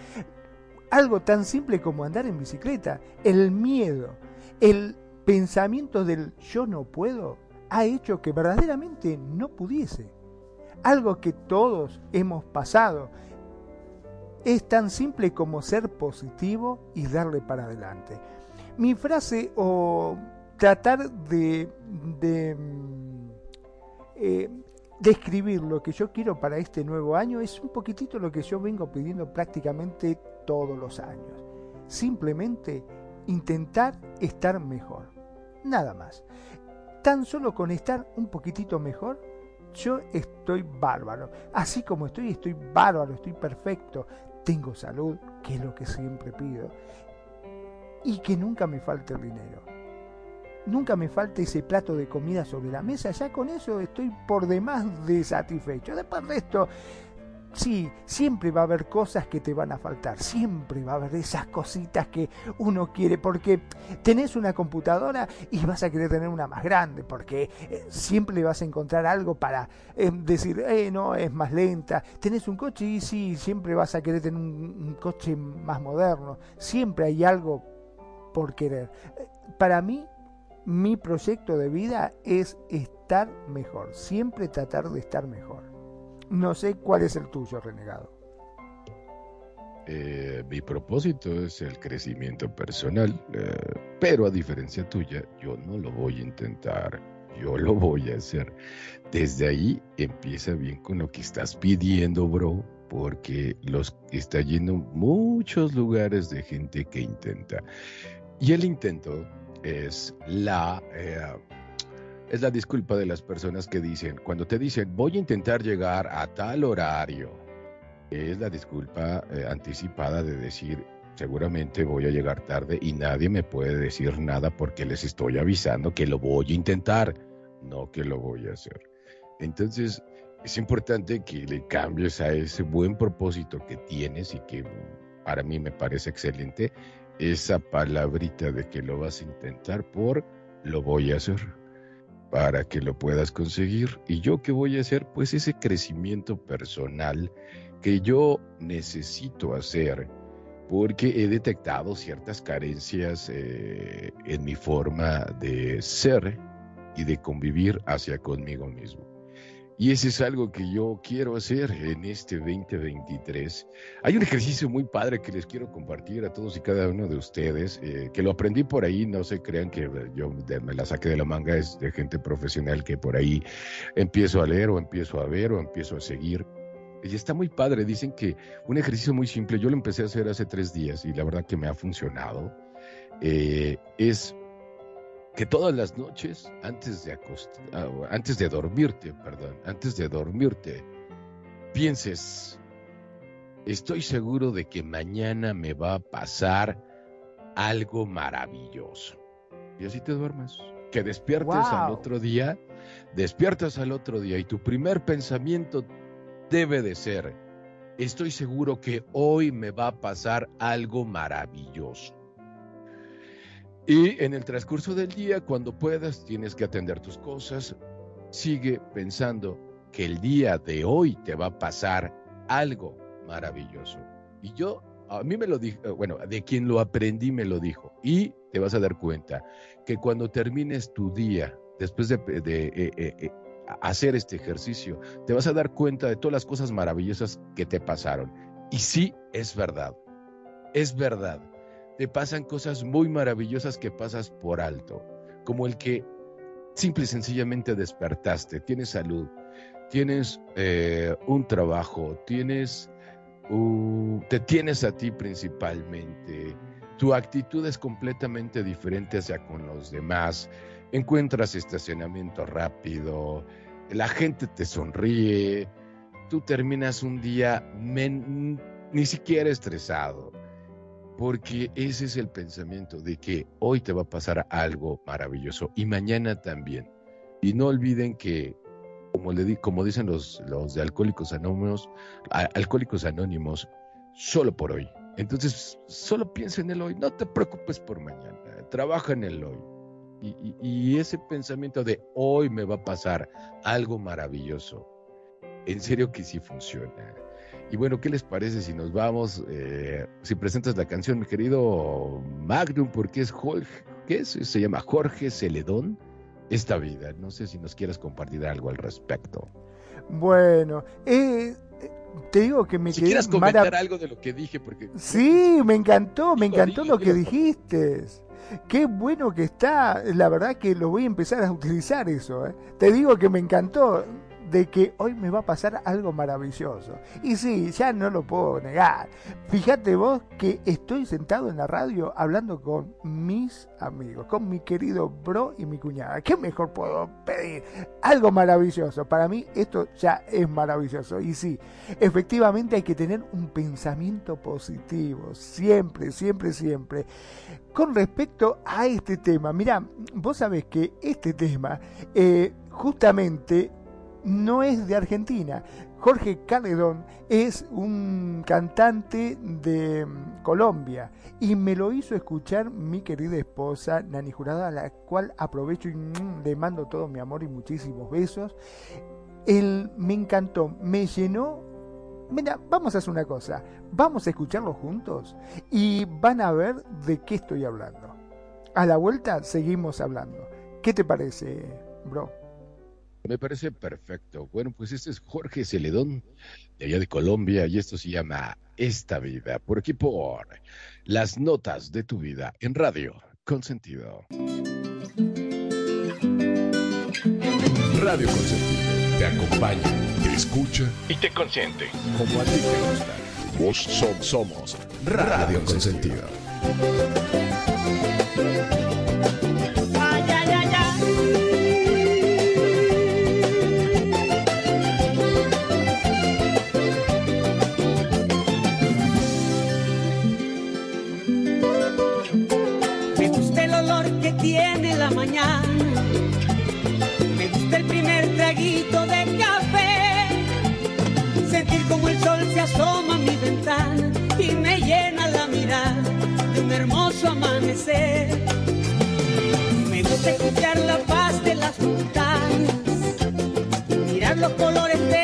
Algo tan simple como andar en bicicleta, el miedo, el pensamiento del yo no puedo, ha hecho que verdaderamente no pudiese. Algo que todos hemos pasado. Es tan simple como ser positivo y darle para adelante. Mi frase o tratar de, de mm, eh, describir lo que yo quiero para este nuevo año es un poquitito lo que yo vengo pidiendo prácticamente todos los años. Simplemente intentar estar mejor. Nada más. Tan solo con estar un poquitito mejor, yo estoy bárbaro. Así como estoy, estoy bárbaro, estoy perfecto. Tengo salud, que es lo que siempre pido. Y que nunca me falte el dinero nunca me falte ese plato de comida sobre la mesa, ya con eso estoy por demás de satisfecho. Después de esto, sí, siempre va a haber cosas que te van a faltar, siempre va a haber esas cositas que uno quiere, porque tenés una computadora y vas a querer tener una más grande, porque eh, siempre vas a encontrar algo para eh, decir, eh, no, es más lenta. Tenés un coche y sí, siempre vas a querer tener un, un coche más moderno, siempre hay algo por querer. Eh, Para mí, mi proyecto de vida es estar mejor, siempre tratar de estar mejor. No sé cuál es el tuyo, renegado. Eh, mi propósito es el crecimiento personal, eh, pero a diferencia tuya, yo no lo voy a intentar, yo lo voy a hacer. Desde ahí empieza bien con lo que estás pidiendo, bro, porque los está yendo muchos lugares de gente que intenta. Y el intento es la eh, es la disculpa de las personas que dicen, cuando te dicen voy a intentar llegar a tal horario, es la disculpa eh, anticipada de decir seguramente voy a llegar tarde y nadie me puede decir nada porque les estoy avisando que lo voy a intentar, no que lo voy a hacer. Entonces, es importante que le cambies a ese buen propósito que tienes y que para mí me parece excelente, esa palabrita de que lo vas a intentar por lo voy a hacer para que lo puedas conseguir. ¿Y yo qué voy a hacer? Pues ese crecimiento personal que yo necesito hacer porque he detectado ciertas carencias eh, en mi forma de ser y de convivir hacia conmigo mismo. Y ese es algo que yo quiero hacer en este 2023. Hay un ejercicio muy padre que les quiero compartir a todos y cada uno de ustedes, eh, que lo aprendí por ahí, no se crean que yo me la saqué de la manga, es de gente profesional que por ahí empiezo a leer o empiezo a ver o empiezo a seguir. Y está muy padre, dicen que un ejercicio muy simple, yo lo empecé a hacer hace tres días y la verdad que me ha funcionado, eh, es que todas las noches, antes de, ah, antes de dormirte, perdón, antes de dormirte, pienses, estoy seguro de que mañana me va a pasar algo maravilloso. Y así te duermes. Que despiertes al otro día, despiertas al otro día y tu primer pensamiento debe de ser, estoy seguro que hoy me va a pasar algo maravilloso. Y en el transcurso del día, cuando puedas, tienes que atender tus cosas. Sigue pensando que el día de hoy te va a pasar algo maravilloso. Y yo, a mí me lo dijo, eh, bueno, de quien lo aprendí me lo dijo. Y te vas a dar cuenta que cuando termines tu día, después de, eh, eh, hacer este ejercicio, te vas a dar cuenta de todas las cosas maravillosas que te pasaron. Y sí, es verdad. Es verdad te pasan cosas muy maravillosas que pasas por alto, como el que simple y sencillamente despertaste, tienes salud, tienes eh, un trabajo, tienes, te tienes a ti principalmente, tu actitud es completamente diferente hacia con los demás, encuentras estacionamiento rápido, la gente te sonríe, tú terminas un día ni siquiera estresado porque ese es el pensamiento de que hoy te va a pasar algo maravilloso y mañana también. Y no olviden que, como, le di, como dicen los, los de Alcohólicos Anónimos, Alcohólicos Anónimos, solo por hoy. Entonces, solo piensa en el hoy, no te preocupes por mañana, trabaja en el hoy. Y, y, ese pensamiento de hoy me va a pasar algo maravilloso, en serio que sí funciona. Y bueno, ¿qué les parece si nos vamos, eh, si presentas la canción, mi querido Magnum, porque es Jorge, ¿qué es? Se llama Jorge Celedón, Esta Vida. No sé si nos quieres compartir algo al respecto. Bueno, eh, te digo que me si comentar algo de lo que dije, porque... Sí, me encantó, me encantó lo que dijiste. Qué bueno que está, la verdad que lo voy a empezar a utilizar eso. ¿eh? Te digo que me encantó de que hoy me va a pasar algo maravilloso. Y sí, ya no lo puedo negar. Fíjate vos que estoy sentado en la radio hablando con mis amigos, con mi querido bro y mi cuñada. ¿Qué mejor puedo pedir? Algo maravilloso. Para mí esto ya es maravilloso. Y sí, efectivamente hay que tener un pensamiento positivo. Siempre, siempre, siempre. Con respecto a este tema, mira, vos sabés que este tema eh, justamente no es de Argentina. Jorge Caledón es un cantante de mm, Colombia y me lo hizo escuchar mi querida esposa Nani Jurada, a la cual aprovecho y mm, le mando todo mi amor y muchísimos besos. Él me encantó, me llenó. Mira, vamos a hacer una cosa, vamos a escucharlo juntos y van a ver de qué estoy hablando. A la vuelta seguimos hablando. ¿Qué te parece, bro? Me parece perfecto. Bueno, pues este es Jorge Celedón, de allá de Colombia, y esto se llama Esta Vida, por aquí por las notas de tu vida en radio, con sentido. Radio Consentido te acompaña, te escucha y te consiente, como a ti te gusta. Vos somos, somos Radio Consentido. Me gusta escuchar la paz de las montañas, mirar los colores del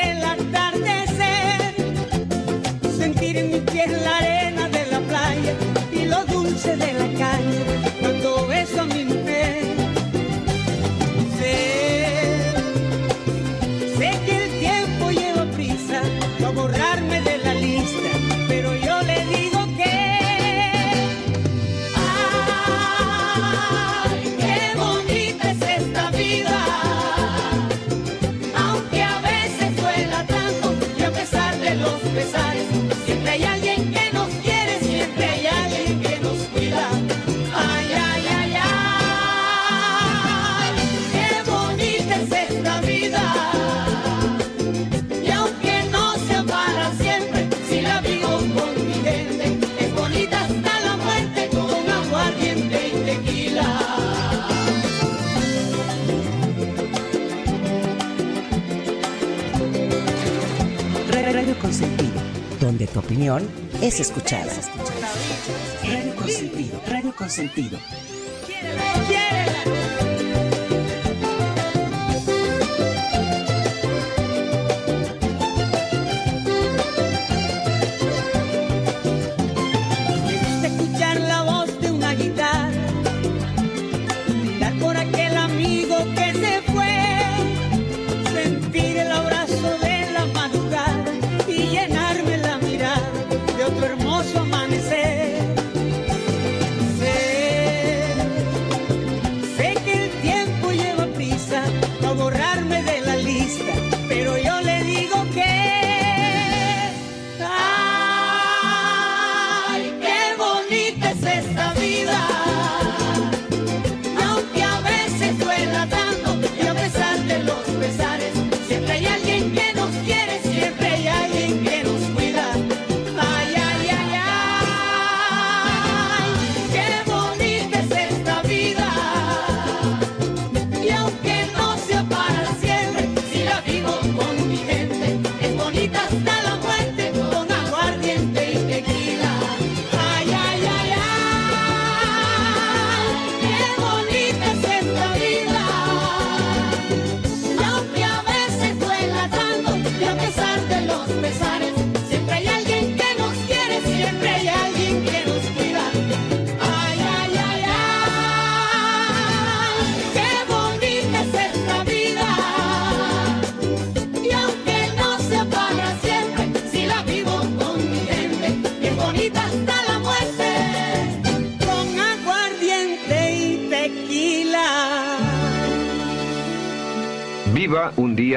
tu opinión es escuchada. Radio Consentido, Radio Consentido.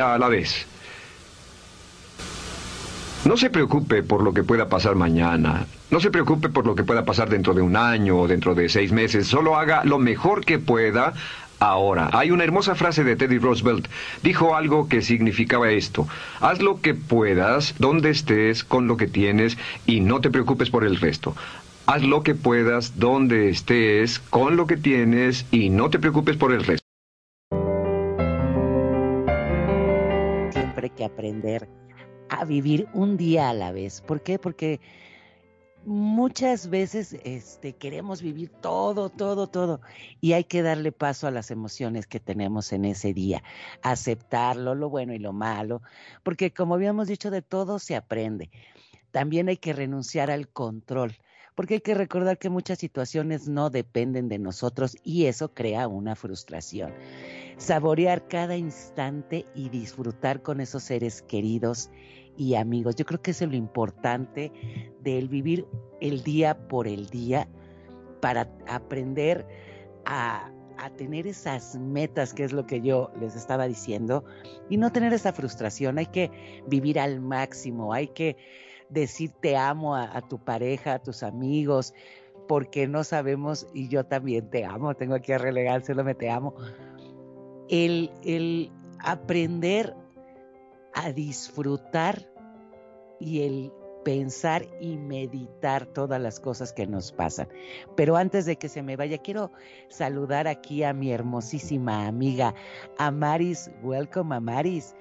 A la vez. No se preocupe por lo que pueda pasar mañana. No se preocupe por lo que pueda pasar dentro de un año o dentro de seis meses. Solo haga lo mejor que pueda ahora. Hay una hermosa frase de Teddy Roosevelt. Dijo algo que significaba esto. Haz lo que puedas, donde estés, con lo que tienes, y no te preocupes por el resto. Haz lo que puedas, donde estés, con lo que tienes, y no te preocupes por el resto. A vivir un día a la vez. ¿Por qué? Porque muchas veces este, queremos vivir todo, todo, todo. Y hay que darle paso a las emociones que tenemos en ese día. Aceptarlo, lo bueno y lo malo. Porque como habíamos dicho, de todo se aprende. También hay que renunciar al control. porque hay que recordar que muchas situaciones no dependen de nosotros y eso crea una frustración. Saborear cada instante y disfrutar con esos seres queridos y amigos. Yo creo que eso es lo importante del vivir el día por el día para aprender a, a tener esas metas, que es lo que yo les estaba diciendo, y no tener esa frustración. Hay que vivir al máximo, hay que decir te amo a, tu pareja, a tus amigos, porque no sabemos, y yo también te amo, tengo aquí a relegárselo, me te amo. El, aprender a disfrutar y el pensar y meditar todas las cosas que nos pasan. Pero antes de que se me vaya, quiero saludar aquí a mi hermosísima amiga Amaris. Welcome, Amaris.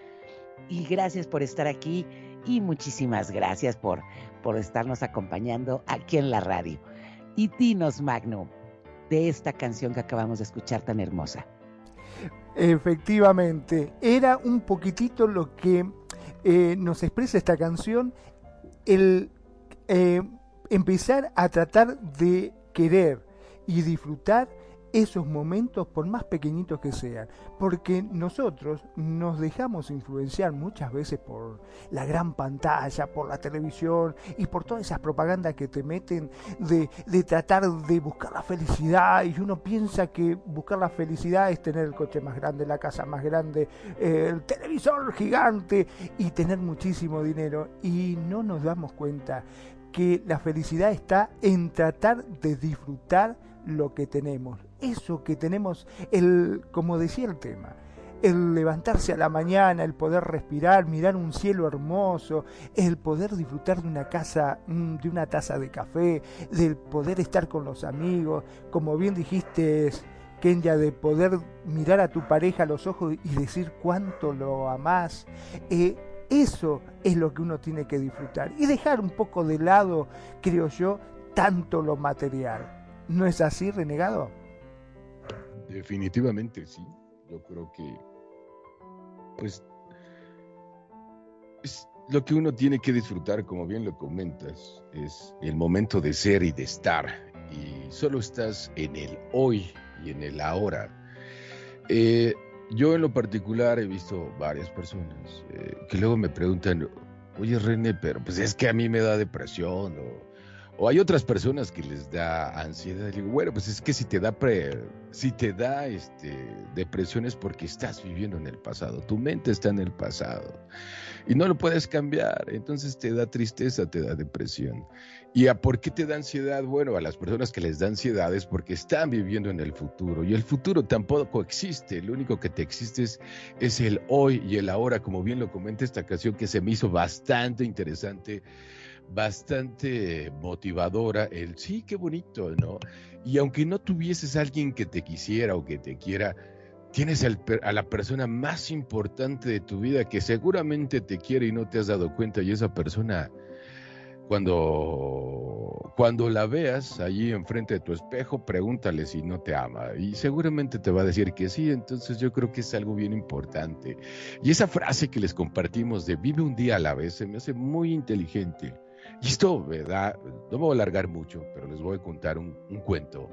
Y gracias por estar aquí y muchísimas gracias por, por estarnos acompañando aquí en la radio. Y dinos, Magno, de esta canción que acabamos de escuchar tan hermosa. Efectivamente, era un poquitito lo que eh, nos expresa esta canción, el eh, empezar a tratar de querer y disfrutar esos momentos por más pequeñitos que sean, porque nosotros nos dejamos influenciar muchas veces por la gran pantalla, por la televisión y por todas esas propagandas que te meten de, de tratar de buscar la felicidad y uno piensa que buscar la felicidad es tener el coche más grande, la casa más grande, el televisor gigante y tener muchísimo dinero y no nos damos cuenta que la felicidad está en tratar de disfrutar lo que tenemos. Eso que tenemos, el, como decía el tema, el levantarse a la mañana, el poder respirar, mirar un cielo hermoso, el poder disfrutar de una casa, mm, de una taza de café, del poder estar con los amigos, como bien dijiste, Kenya, de poder mirar a tu pareja a los ojos y decir cuánto lo amás. Eh, eso es lo que uno tiene que disfrutar y dejar un poco de lado, creo yo, tanto lo material. ¿No es así, renegado? Definitivamente sí. Yo creo que, pues, es lo que uno tiene que disfrutar, como bien lo comentas, es el momento de ser y de estar. Y solo estás en el hoy y en el ahora. Eh, yo en lo particular he visto varias personas eh, que luego me preguntan, oye René, pero pues es que a mí me da depresión o o hay otras personas que les da ansiedad. Digo, bueno, pues es que si te da pre, si te da este, depresión es porque estás viviendo en el pasado. Tu mente está en el pasado y no lo puedes cambiar. Entonces te da tristeza, te da depresión. ¿Y a por qué te da ansiedad? Bueno, a las personas que les da ansiedad es porque están viviendo en el futuro y el futuro tampoco existe. Lo único que te existe es, es el hoy y el ahora, como bien lo comenta esta canción que se me hizo bastante interesante bastante motivadora el sí, qué bonito, ¿no? Y aunque no tuvieses a alguien que te quisiera o que te quiera, tienes a la persona más importante de tu vida que seguramente te quiere y no te has dado cuenta y esa persona cuando cuando la veas allí enfrente de tu espejo, pregúntale si no te ama y seguramente te va a decir que sí, entonces yo creo que es algo bien importante. Y esa frase que les compartimos de vive un día a la vez se me hace muy inteligente y esto, ¿verdad? No me voy a alargar mucho, pero les voy a contar un, cuento.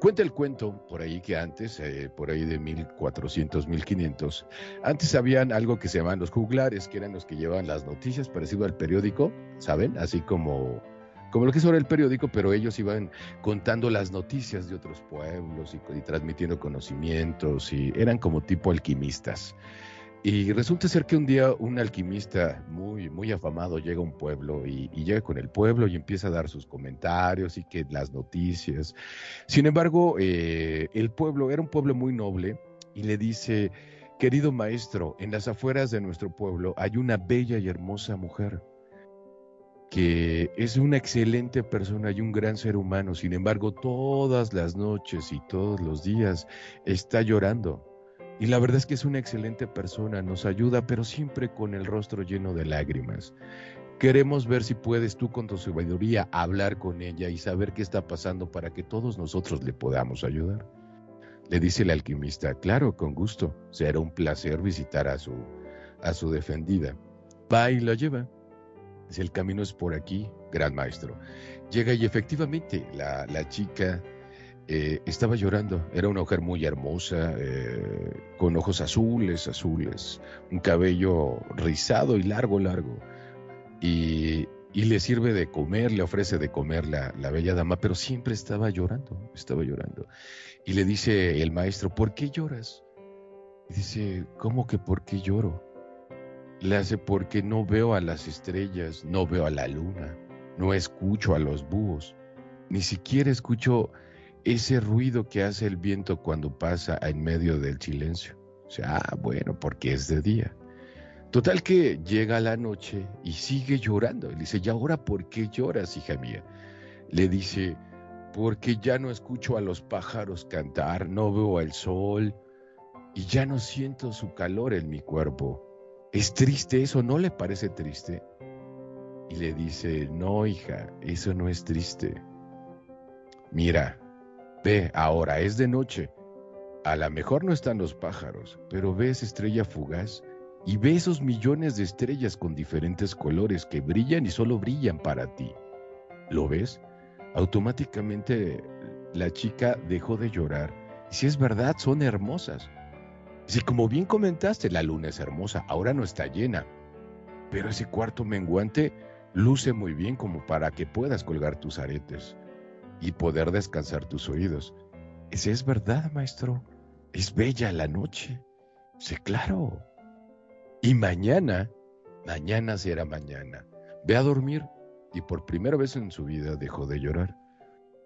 Cuenta el cuento por ahí que antes, eh, por ahí de 1400, 1500, antes habían algo que se llamaban los juglares, que eran los que llevaban las noticias parecido al periódico, ¿saben? Así como, como lo que es ahora el periódico, pero ellos iban contando las noticias de otros pueblos y transmitiendo conocimientos y eran como tipo alquimistas. Y resulta ser que un día un alquimista muy, muy afamado llega a un pueblo y, llega con el pueblo y empieza a dar sus comentarios y que las noticias. Sin embargo, eh, el pueblo era un pueblo muy noble y le dice, querido maestro, en las afueras de nuestro pueblo hay una bella y hermosa mujer que es una excelente persona y un gran ser humano. Sin embargo, todas las noches y todos los días está llorando y la verdad es que es una excelente persona, nos ayuda, pero siempre con el rostro lleno de lágrimas. Queremos ver si puedes tú con tu sabiduría hablar con ella y saber qué está pasando para que todos nosotros le podamos ayudar. Le dice el alquimista, claro, con gusto, será un placer visitar a su, a su defendida. Va y la lleva. Si el camino es por aquí, gran maestro. llega y efectivamente la, la chica eh, estaba llorando. Era una mujer muy hermosa, eh, con ojos azules, azules, un cabello rizado y largo, largo. Y, y le sirve de comer, le ofrece de comer la, la, bella dama, pero siempre estaba llorando, estaba llorando. Y le dice el maestro, ¿por qué lloras? Y dice, ¿cómo que por qué lloro? Le hace porque no veo a las estrellas, no veo a la luna, no escucho a los búhos, ni siquiera escucho ese ruido que hace el viento cuando pasa en medio del silencio. O sea, ah, bueno, porque es de día. Total que llega la noche y sigue llorando. Le dice, ¿y ahora por qué lloras, hija mía? Le dice, porque ya no escucho a los pájaros cantar, no veo el sol y ya no siento su calor en mi cuerpo. ¿Es triste eso? ¿No le parece triste? Y le dice, no, hija, eso no es triste. Mira, Ve, ahora es de noche. A lo mejor no están los pájaros, pero ves estrella fugaz y ve esos millones de estrellas con diferentes colores que brillan y solo brillan para ti. ¿Lo ves? Automáticamente la chica dejó de llorar. Si es verdad, son hermosas. Si como bien comentaste, la luna es hermosa, ahora no está llena. Pero ese cuarto menguante luce muy bien como para que puedas colgar tus aretes y poder descansar tus oídos. Ese es verdad, maestro. Es bella la noche. Sí, claro. Y mañana, mañana será mañana. Ve a dormir y por primera vez en su vida dejó de llorar.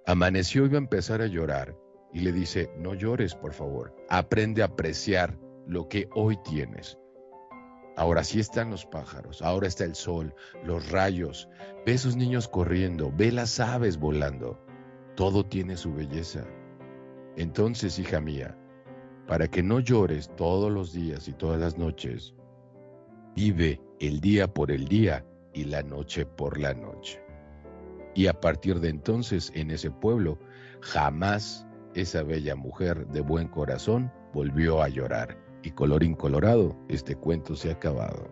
Amaneció y iba a empezar a llorar y le dice, no llores, por favor. Aprende a apreciar lo que hoy tienes. Ahora sí están los pájaros, ahora está el sol, los rayos. Ve esos niños corriendo, ve las aves volando. Todo tiene su belleza. Entonces, hija mía, para que no llores todos los días y todas las noches, vive el día por el día y la noche por la noche. Y a partir de entonces, en ese pueblo, jamás esa bella mujer de buen corazón volvió a llorar. Y colorín colorado, este cuento se ha acabado.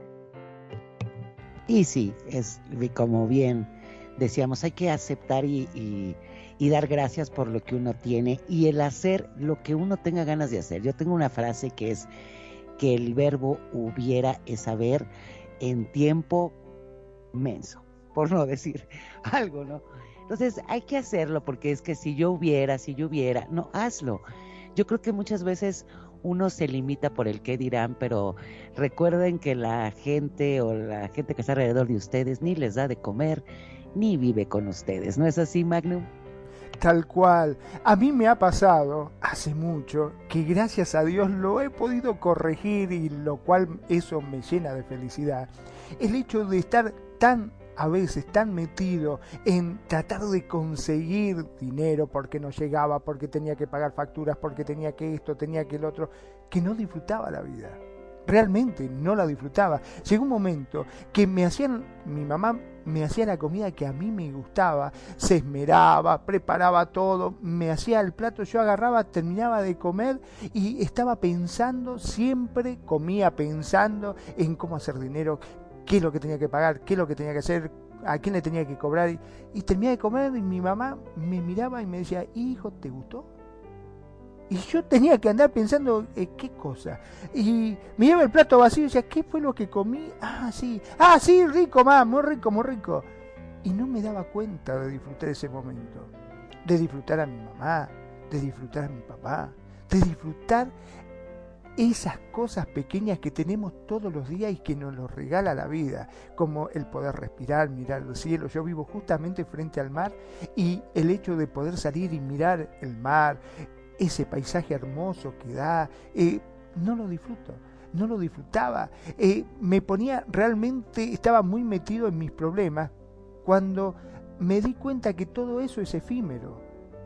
Y sí, es como bien decíamos, hay que aceptar y, y dar gracias por lo que uno tiene y el hacer lo que uno tenga ganas de hacer. Yo tengo una frase que es que el verbo hubiera es saber en tiempo menso, por no decir algo, ¿no? Entonces hay que hacerlo porque es que si yo hubiera, si yo hubiera, no, hazlo. Yo creo que muchas veces uno se limita por el qué dirán, pero recuerden que la gente o la gente que está alrededor de ustedes ni les da de comer, ni vive con ustedes. ¿No es así, Magnum? Tal cual. A mí me ha pasado hace mucho que gracias a Dios lo he podido corregir y lo cual eso me llena de felicidad. El hecho de estar tan a veces tan metido en tratar de conseguir dinero porque no llegaba, porque tenía que pagar facturas, porque tenía que esto, tenía que el otro, que no disfrutaba la vida. Realmente no la disfrutaba. Llegó un momento que me hacían, mi mamá me hacía la comida que a mí me gustaba, se esmeraba, preparaba todo, me hacía el plato, yo agarraba, terminaba de comer y estaba pensando, siempre comía pensando en cómo hacer dinero, qué es lo que tenía que pagar, qué es lo que tenía que hacer, a quién le tenía que cobrar. Y, y terminaba de comer y mi mamá me miraba y me decía, hijo, ¿te gustó? Y yo tenía que andar pensando, eh, ¿qué cosa? Y me lleva el plato vacío y decía, ¿qué fue lo que comí? Ah, sí, ah, sí, rico, más, muy rico, muy rico. Y no me daba cuenta de disfrutar ese momento, de disfrutar a mi mamá, de disfrutar a mi papá, de disfrutar esas cosas pequeñas que tenemos todos los días y que nos los regala la vida, como el poder respirar, mirar el cielo. Yo vivo justamente frente al mar y el hecho de poder salir y mirar el mar, ese paisaje hermoso que da, eh, no lo disfruto, no lo disfrutaba. Eh, me ponía realmente, estaba muy metido en mis problemas cuando me di cuenta que todo eso es efímero.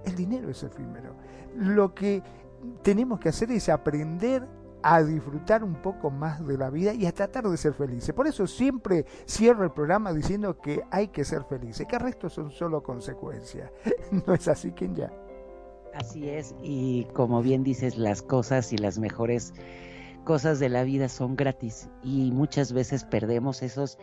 El dinero es efímero. Lo que tenemos que hacer es aprender a disfrutar un poco más de la vida y a tratar de ser felices. Por eso siempre cierro el programa diciendo que hay que ser felices, que el resto son solo consecuencias. ¿No es así, que ya? Así es, y como bien dices, las cosas y las mejores cosas de la vida son gratis y muchas veces perdemos esos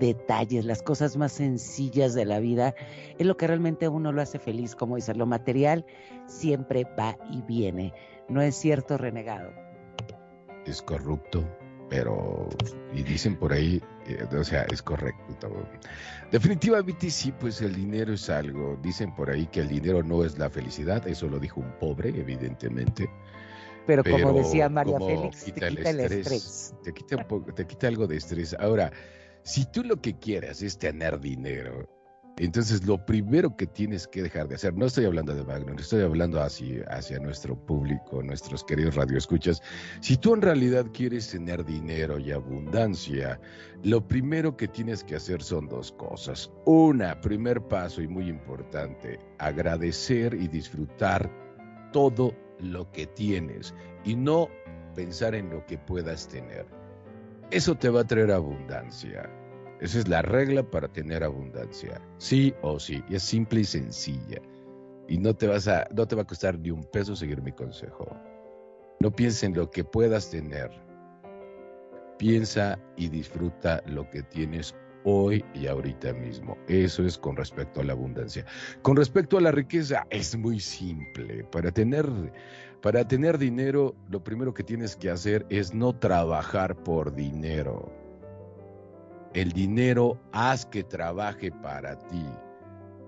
detalles, las cosas más sencillas de la vida, es lo que realmente uno lo hace feliz, como dice, lo material siempre va y viene, no es cierto renegado. Es corrupto, pero, y dicen por ahí, eh, o sea, es correcto. Definitivamente sí, pues el dinero es algo. Dicen por ahí que el dinero no es la felicidad, eso lo dijo un pobre, evidentemente. Pero, como decía María Félix, te quita el estrés. Te, quita un poco, te quita algo de estrés. Ahora, si tú lo que quieras es tener dinero, entonces lo primero que tienes que dejar de hacer, no estoy hablando de Wagner, estoy hablando hacia, nuestro público, nuestros queridos radioescuchas. Si tú en realidad quieres tener dinero y abundancia, lo primero que tienes que hacer son dos cosas. Una, primer paso y muy importante, agradecer y disfrutar todo lo que tienes y no pensar en lo que puedas tener. Eso te va a traer abundancia. Esa es la regla para tener abundancia. Sí o sí. Y es simple y sencilla. Y no te, vas a, no te va a costar ni un peso seguir mi consejo. No pienses en lo que puedas tener. Piensa y disfruta lo que tienes hoy y ahorita mismo. Eso es con respecto a la abundancia. Con respecto a la riqueza, es muy simple. Para tener, para tener dinero, lo primero que tienes que hacer es no trabajar por dinero. El dinero haz que trabaje para ti,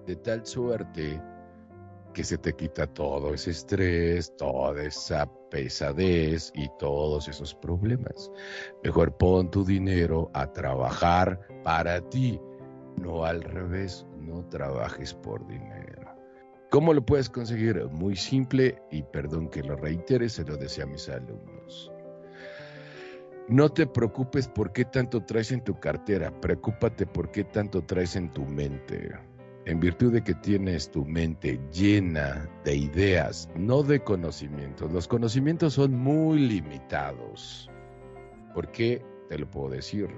de tal suerte que se te quita todo ese estrés, toda esa pesadez y todos esos problemas. Mejor pon tu dinero a trabajar para ti, no al revés, no trabajes por dinero. ¿Cómo lo puedes conseguir? Muy simple y perdón que lo reitere, se lo decía a mis alumnos. No te preocupes por qué tanto traes en tu cartera, preocúpate por qué tanto traes en tu mente en virtud de que tienes tu mente llena de ideas, no de conocimientos. Los conocimientos son muy limitados. ¿Por qué? Te lo puedo decir.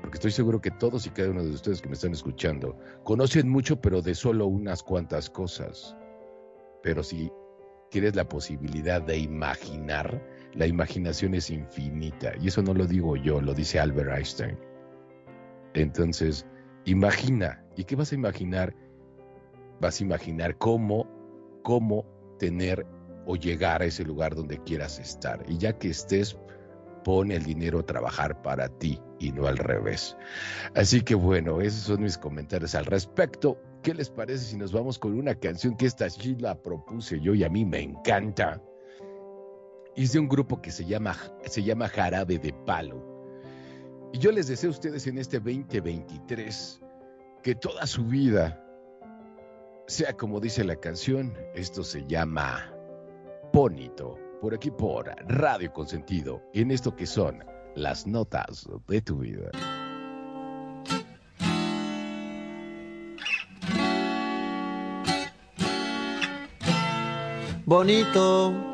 Porque estoy seguro que todos y cada uno de ustedes que me están escuchando conocen mucho, pero de solo unas cuantas cosas. Pero si tienes la posibilidad de imaginar, la imaginación es infinita. Y eso no lo digo yo, lo dice Albert Einstein. Entonces, imagina. ¿Y qué vas a imaginar? vas a imaginar cómo, cómo tener o llegar a ese lugar donde quieras estar. Y ya que estés, pone el dinero a trabajar para ti y no al revés. Así que bueno, esos son mis comentarios al respecto. ¿Qué les parece si nos vamos con una canción que esta sí la propuse yo y a mí me encanta? Es de un grupo que se llama, se llama Jarabe de Palo. Y yo les deseo a ustedes en este 2023 que toda su vida sea como dice la canción, esto se llama Bonito, por aquí por Radio Consentido, en esto que son las notas de tu vida. Bonito,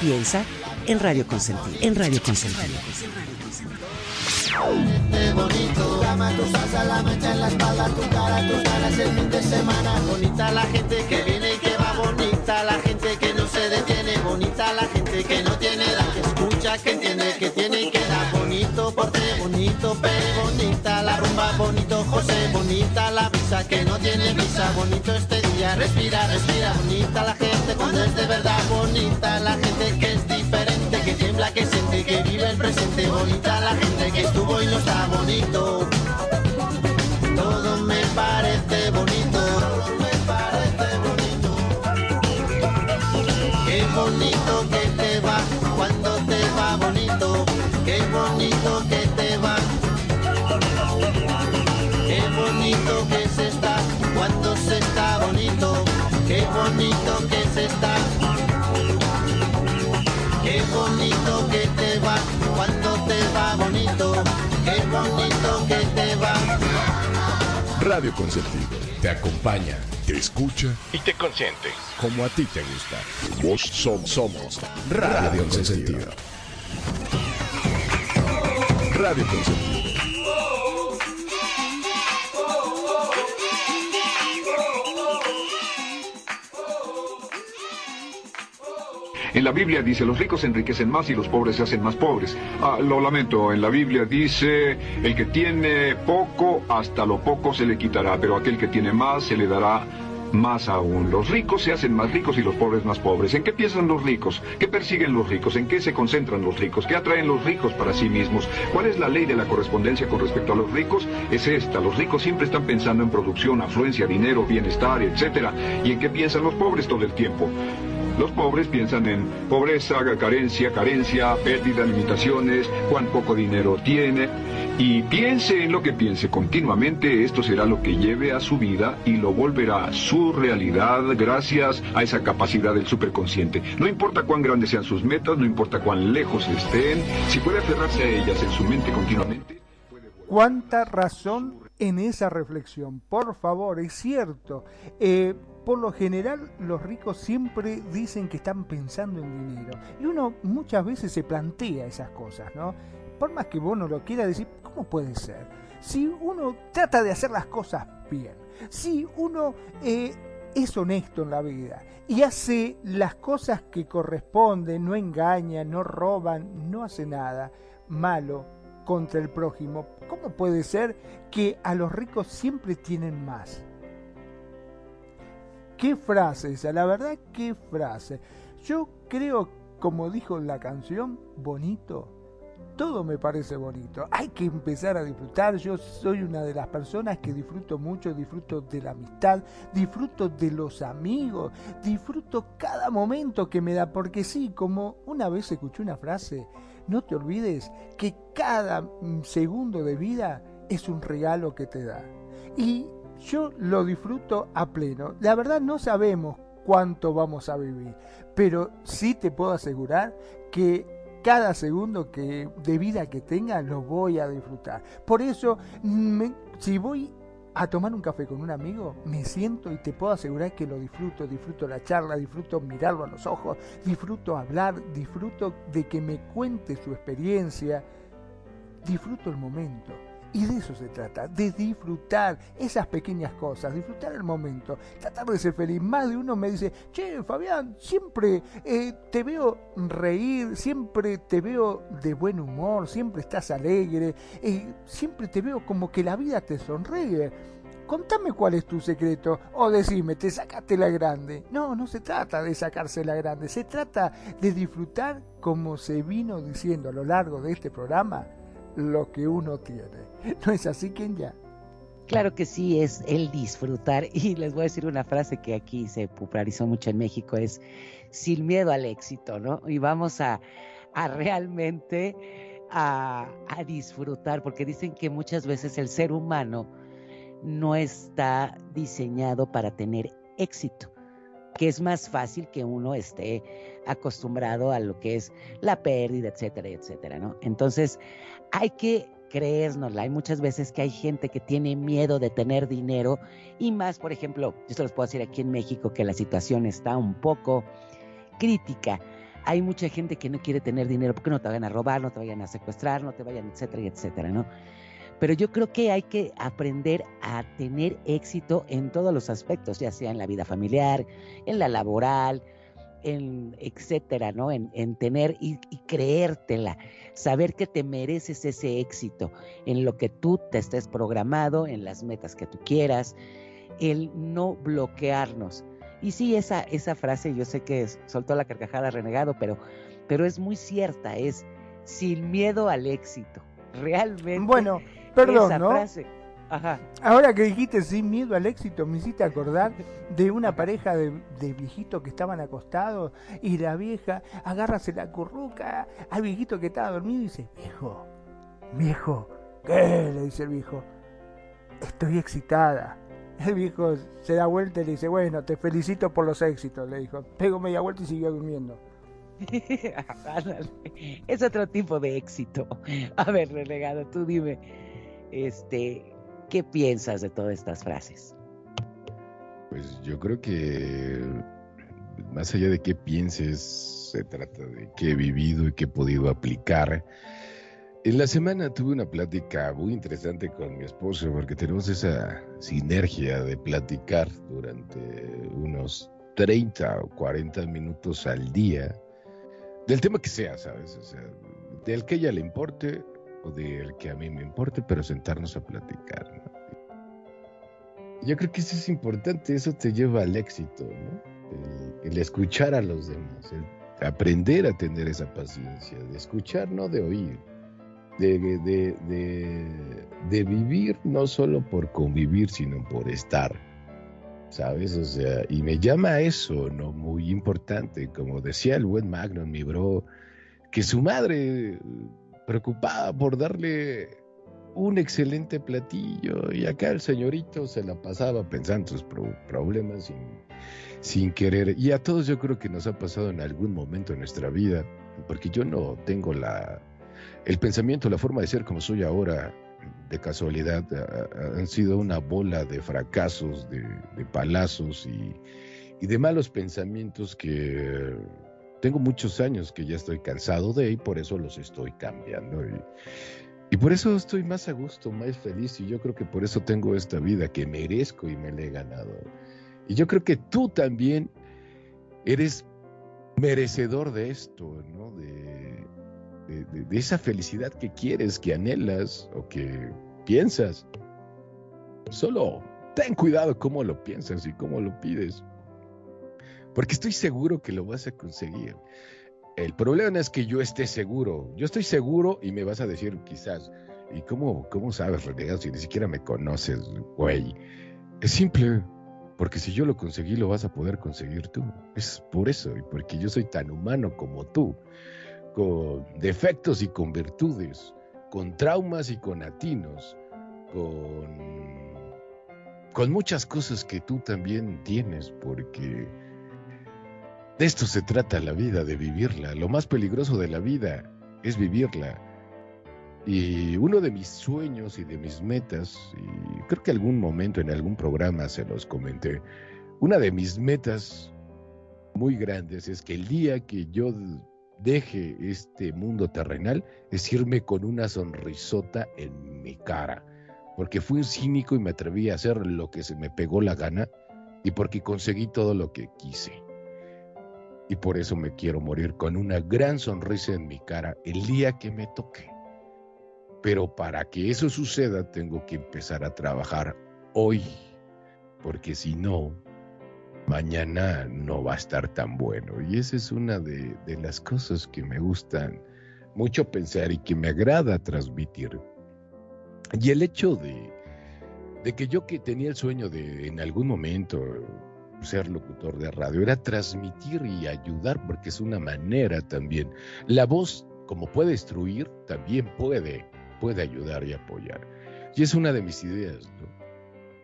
Piensa en Radio Consentido. En Radio Consentido. En. Bonita la gente que viene y que va, bonita la gente que no se detiene, bonita la gente que no tiene que escucha, que entiende, que tiene y que. Bonito bonito pero bonita la rumba, bonito José, bonita la brisa que no tiene visa, bonito este día, respira, respira, bonita la gente cuando es de verdad, bonita la gente que es diferente, que tiembla, que siente, que vive el presente, bonita la gente que estuvo y no está bonito. Qué bonito que te va. Radio Consentido te acompaña, te escucha y te consiente como a ti te gusta. Vos somos, somos Radio Consentido. Radio Consentido. En la Biblia dice, los ricos se enriquecen más y los pobres se hacen más pobres. Ah, lo lamento, en la Biblia dice, el que tiene poco, hasta lo poco se le quitará, pero aquel que tiene más se le dará más aún. Los ricos se hacen más ricos y los pobres más pobres. ¿En qué piensan los ricos? ¿Qué persiguen los ricos? ¿En qué se concentran los ricos? ¿Qué atraen los ricos para sí mismos? ¿Cuál es la ley de la correspondencia con respecto a los ricos? Es esta. Los ricos siempre están pensando en producción, afluencia, dinero, bienestar, etc. ¿Y en qué piensan los pobres todo el tiempo? Los pobres piensan en pobreza, carencia, carencia, pérdida, limitaciones, cuán poco dinero tiene. Y piense en lo que piense continuamente, esto será lo que lleve a su vida y lo volverá a su realidad gracias a esa capacidad del superconsciente. No importa cuán grandes sean sus metas, no importa cuán lejos estén, si puede aferrarse a ellas en su mente continuamente. ¿Cuánta razón en esa reflexión? Por favor, es cierto. Eh, por lo general los ricos siempre dicen que están pensando en dinero. Y uno muchas veces se plantea esas cosas, ¿no? Por más que vos no lo quiera decir, ¿cómo puede ser? Si uno trata de hacer las cosas bien, si uno eh, es honesto en la vida y hace las cosas que corresponden, no engaña, no roban, no hace nada malo contra el prójimo, ¿cómo puede ser que a los ricos siempre tienen más? Qué frase esa, la verdad, qué frase. Yo creo, como dijo la canción, bonito. Todo me parece bonito. Hay que empezar a disfrutar. Yo soy una de las personas que disfruto mucho, disfruto de la amistad, disfruto de los amigos, disfruto cada momento que me da. Porque sí, como una vez escuché una frase, no te olvides que cada segundo de vida es un regalo que te da. Y yo lo disfruto a pleno. La verdad no sabemos cuánto vamos a vivir, pero sí te puedo asegurar que cada segundo que, de vida que tenga lo voy a disfrutar. Por eso, si voy a tomar un café con un amigo, me siento y te puedo asegurar que lo disfruto, disfruto la charla, disfruto mirarlo a los ojos, disfruto hablar, disfruto de que me cuente su experiencia, disfruto el momento. Y de eso se trata, de disfrutar esas pequeñas cosas, disfrutar el momento, tratar de ser feliz. Más de uno me dice, che, Fabián, siempre eh, te veo reír, siempre te veo de buen humor, siempre estás alegre, eh, siempre te veo como que la vida te sonríe. Contame cuál es tu secreto. O decime, te sacaste la grande. No, no se trata de sacarse la grande. Se trata de disfrutar como se vino diciendo a lo largo de este programa lo que uno tiene. ¿No es así, ya? Claro que sí, es el disfrutar. Y les voy a decir una frase que aquí se popularizó mucho en México, es sin miedo al éxito, ¿no? Y vamos a, realmente a, a, disfrutar, porque dicen que muchas veces el ser humano no está diseñado para tener éxito, que es más fácil que uno esté acostumbrado a lo que es la pérdida, etcétera, etcétera, ¿no? Entonces, hay que creérnosla. Hay muchas veces que hay gente que tiene miedo de tener dinero y más, por ejemplo, yo se los puedo decir aquí en México que la situación está un poco crítica. Hay mucha gente que no quiere tener dinero porque no te vayan a robar, no te vayan a secuestrar, no te vayan, etcétera, etcétera, ¿no? Pero yo creo que hay que aprender a tener éxito en todos los aspectos, ya sea en la vida familiar, en la laboral, en etcétera, ¿no? En, tener y, creértela, saber que te mereces ese éxito en lo que tú te estés programado, en las metas que tú quieras, el no bloquearnos. Y sí, esa, esa frase, yo sé que soltó la carcajada renegado, pero, pero es muy cierta, es sin miedo al éxito. Realmente. Bueno, perdón, ¿no? Ahora que dijiste sin miedo al éxito, me hiciste acordar de una pareja de, viejitos que estaban acostados y la vieja agarra, se la curruca al viejito que estaba dormido y dice, viejo, viejo, ¿qué? Le dice el viejo, estoy excitada. El viejo se da vuelta y le dice, bueno, te felicito por los éxitos, le dijo. Pego media vuelta y siguió durmiendo. es otro tipo de éxito. A ver, relegado, tú dime, este, ¿Qué piensas de todas estas frases? Pues yo creo que más allá de qué pienses, se trata de qué he vivido y qué he podido aplicar. En la semana tuve una plática muy interesante con mi esposo porque tenemos esa sinergia de platicar durante unos 30 o 40 minutos al día del tema que sea, ¿sabes? O sea, del que ella le importe o del que a mí me importe, pero sentarnos a platicar. Yo creo que eso es importante, eso te lleva al éxito, ¿no? El, escuchar a los demás, el aprender a tener esa paciencia, de escuchar, no de oír, de, de, de, vivir no solo por convivir, sino por estar, ¿sabes? O sea, y me llama eso, ¿no? Muy importante, como decía el buen Magnum, mi bro, que su madre preocupada por darle un excelente platillo y acá el señorito se la pasaba pensando sus problemas sin, sin querer. Y a todos yo creo que nos ha pasado en algún momento en nuestra vida, porque yo no tengo la, el pensamiento, la forma de ser como soy ahora de casualidad, han sido una bola de fracasos, de, palazos y, y de malos pensamientos que tengo muchos años que ya estoy cansado de y por eso los estoy cambiando. Y, y por eso estoy más a gusto, más feliz y yo creo que por eso tengo esta vida que merezco y me la he ganado. Y yo creo que tú también eres merecedor de esto, ¿no? De, de, esa felicidad que quieres, que anhelas o que piensas. Solo ten cuidado cómo lo piensas y cómo lo pides. Porque estoy seguro que lo vas a conseguir. El problema es que yo esté seguro. Yo estoy seguro y me vas a decir quizás, ¿y cómo, cómo sabes, renegado, si ni siquiera me conoces, güey? Es simple, porque si yo lo conseguí, lo vas a poder conseguir tú. Es por eso, y porque yo soy tan humano como tú, con defectos y con virtudes, con traumas y con atinos, con, con muchas cosas que tú también tienes, porque de esto se trata la vida, de vivirla. Lo más peligroso de la vida es vivirla. Y uno de mis sueños y de mis metas, y creo que algún momento en algún programa se los comenté, una de mis metas muy grandes es que el día que yo deje este mundo terrenal es irme con una sonrisota en mi cara, porque fui un cínico y me atreví a hacer lo que se me pegó la gana y porque conseguí todo lo que quise y por eso me quiero morir con una gran sonrisa en mi cara el día que me toque. Pero para que eso suceda tengo que empezar a trabajar hoy, porque si no, mañana no va a estar tan bueno. Y esa es una de, las cosas que me gustan mucho pensar y que me agrada transmitir. Y el hecho de, de que yo que tenía el sueño de en algún momento ser locutor de radio, era transmitir y ayudar, porque es una manera también. La voz, como puede instruir, también puede, puede ayudar y apoyar. Y es una de mis ideas,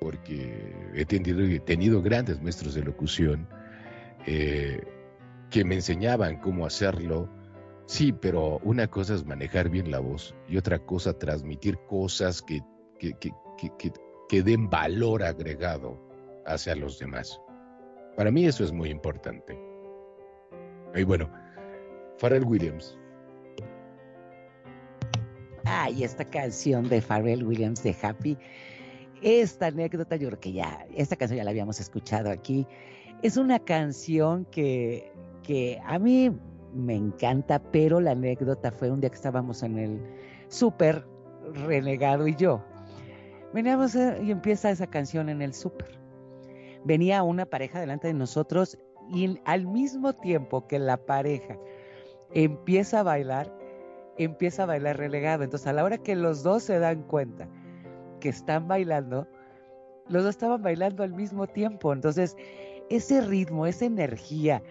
porque he tenido, he tenido grandes maestros de locución eh, que me enseñaban cómo hacerlo. Sí, pero una cosa es manejar bien la voz y otra cosa transmitir cosas que, que, que, que den valor agregado hacia los demás. Para mí eso es muy importante. Y bueno, Pharrell Williams. Ay, esta canción de Pharrell Williams de Happy, esta anécdota, yo creo que ya, esta canción ya la habíamos escuchado aquí. Es una canción que, que a mí me encanta, pero la anécdota fue un día que estábamos en el súper, Renegado y yo. Veníamos y empieza esa canción en el súper venía una pareja delante de nosotros y al mismo tiempo que la pareja empieza a bailar, empieza a bailar relegado. Entonces a la hora que los dos se dan cuenta que están bailando, los dos estaban bailando al mismo tiempo. Entonces ese ritmo, esa energía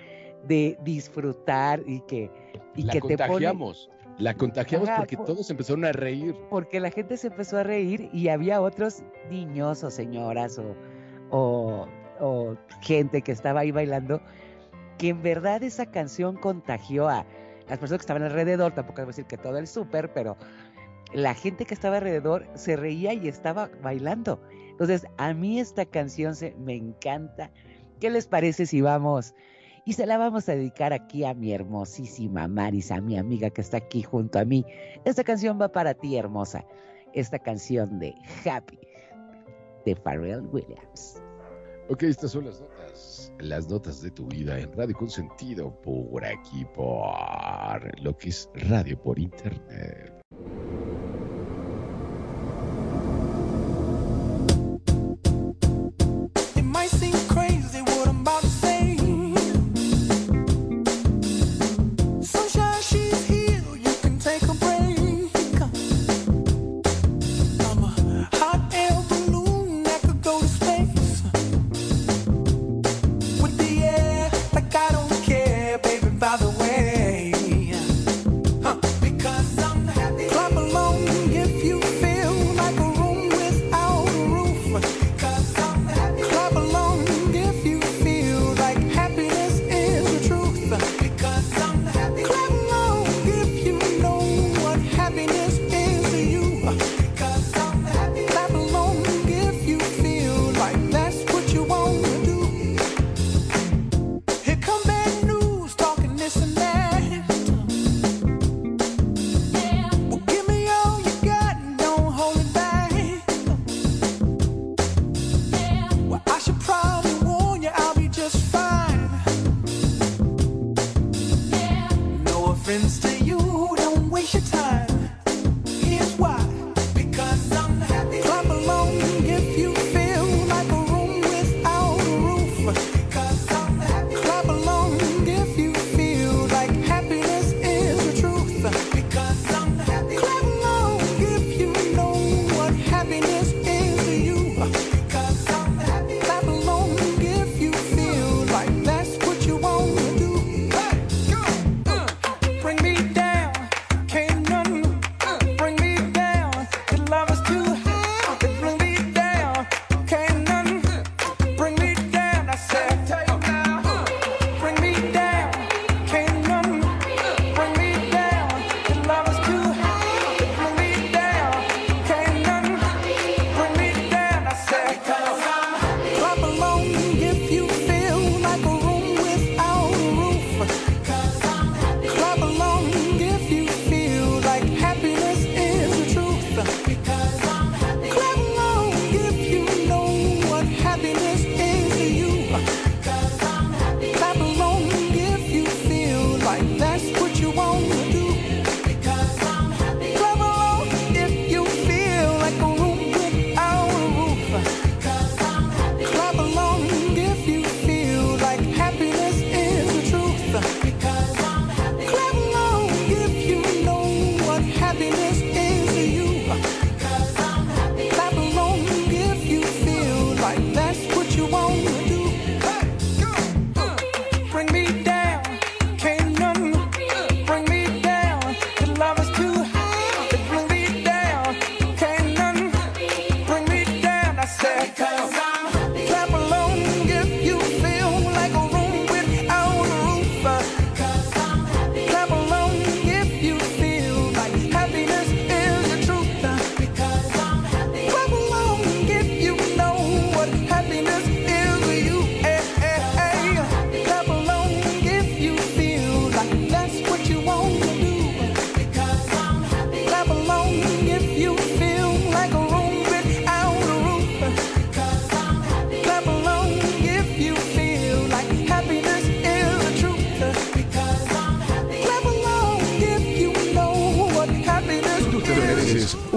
de disfrutar y que, y la que contagiamos. La contagiamos porque todos empezaron a reír. Porque la gente se empezó a reír y había otros niños o señoras o, o o gente que estaba ahí bailando, que en verdad esa canción contagió a las personas que estaban alrededor, tampoco voy decir que todo el súper, pero la gente que estaba alrededor se reía y estaba bailando. Entonces, a mí esta canción se, me encanta. ¿Qué les parece si vamos? Y se la vamos a dedicar aquí a mi hermosísima Maris, a mi amiga que está aquí junto a mí. Esta canción va para ti, hermosa. Esta canción de Happy, de Pharrell Williams. Ok, estas son las notas, las notas de tu vida en Radio Consentido por aquí, por lo que es radio por internet.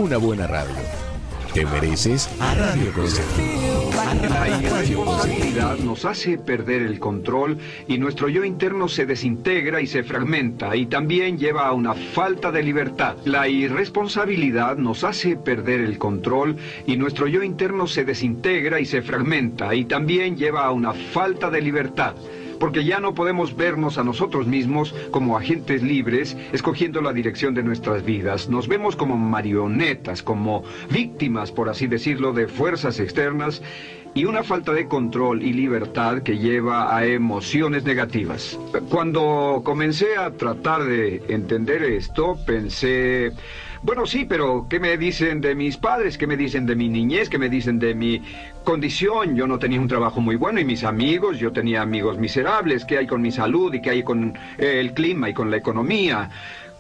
Una buena radio. Te mereces a Radio. La irresponsabilidad nos hace perder el control y nuestro yo interno se desintegra y se fragmenta y también lleva a una falta de libertad. La irresponsabilidad nos hace perder el control y nuestro yo interno se desintegra y se fragmenta y también lleva a una falta de libertad porque ya no podemos vernos a nosotros mismos como agentes libres escogiendo la dirección de nuestras vidas. Nos vemos como marionetas, como víctimas, por así decirlo, de fuerzas externas y una falta de control y libertad que lleva a emociones negativas. Cuando comencé a tratar de entender esto, pensé... Bueno, sí, pero ¿qué me dicen de mis padres? ¿Qué me dicen de mi niñez? ¿Qué me dicen de mi condición? Yo no tenía un trabajo muy bueno y mis amigos, yo tenía amigos miserables. ¿Qué hay con mi salud y qué hay con eh, el clima y con la economía?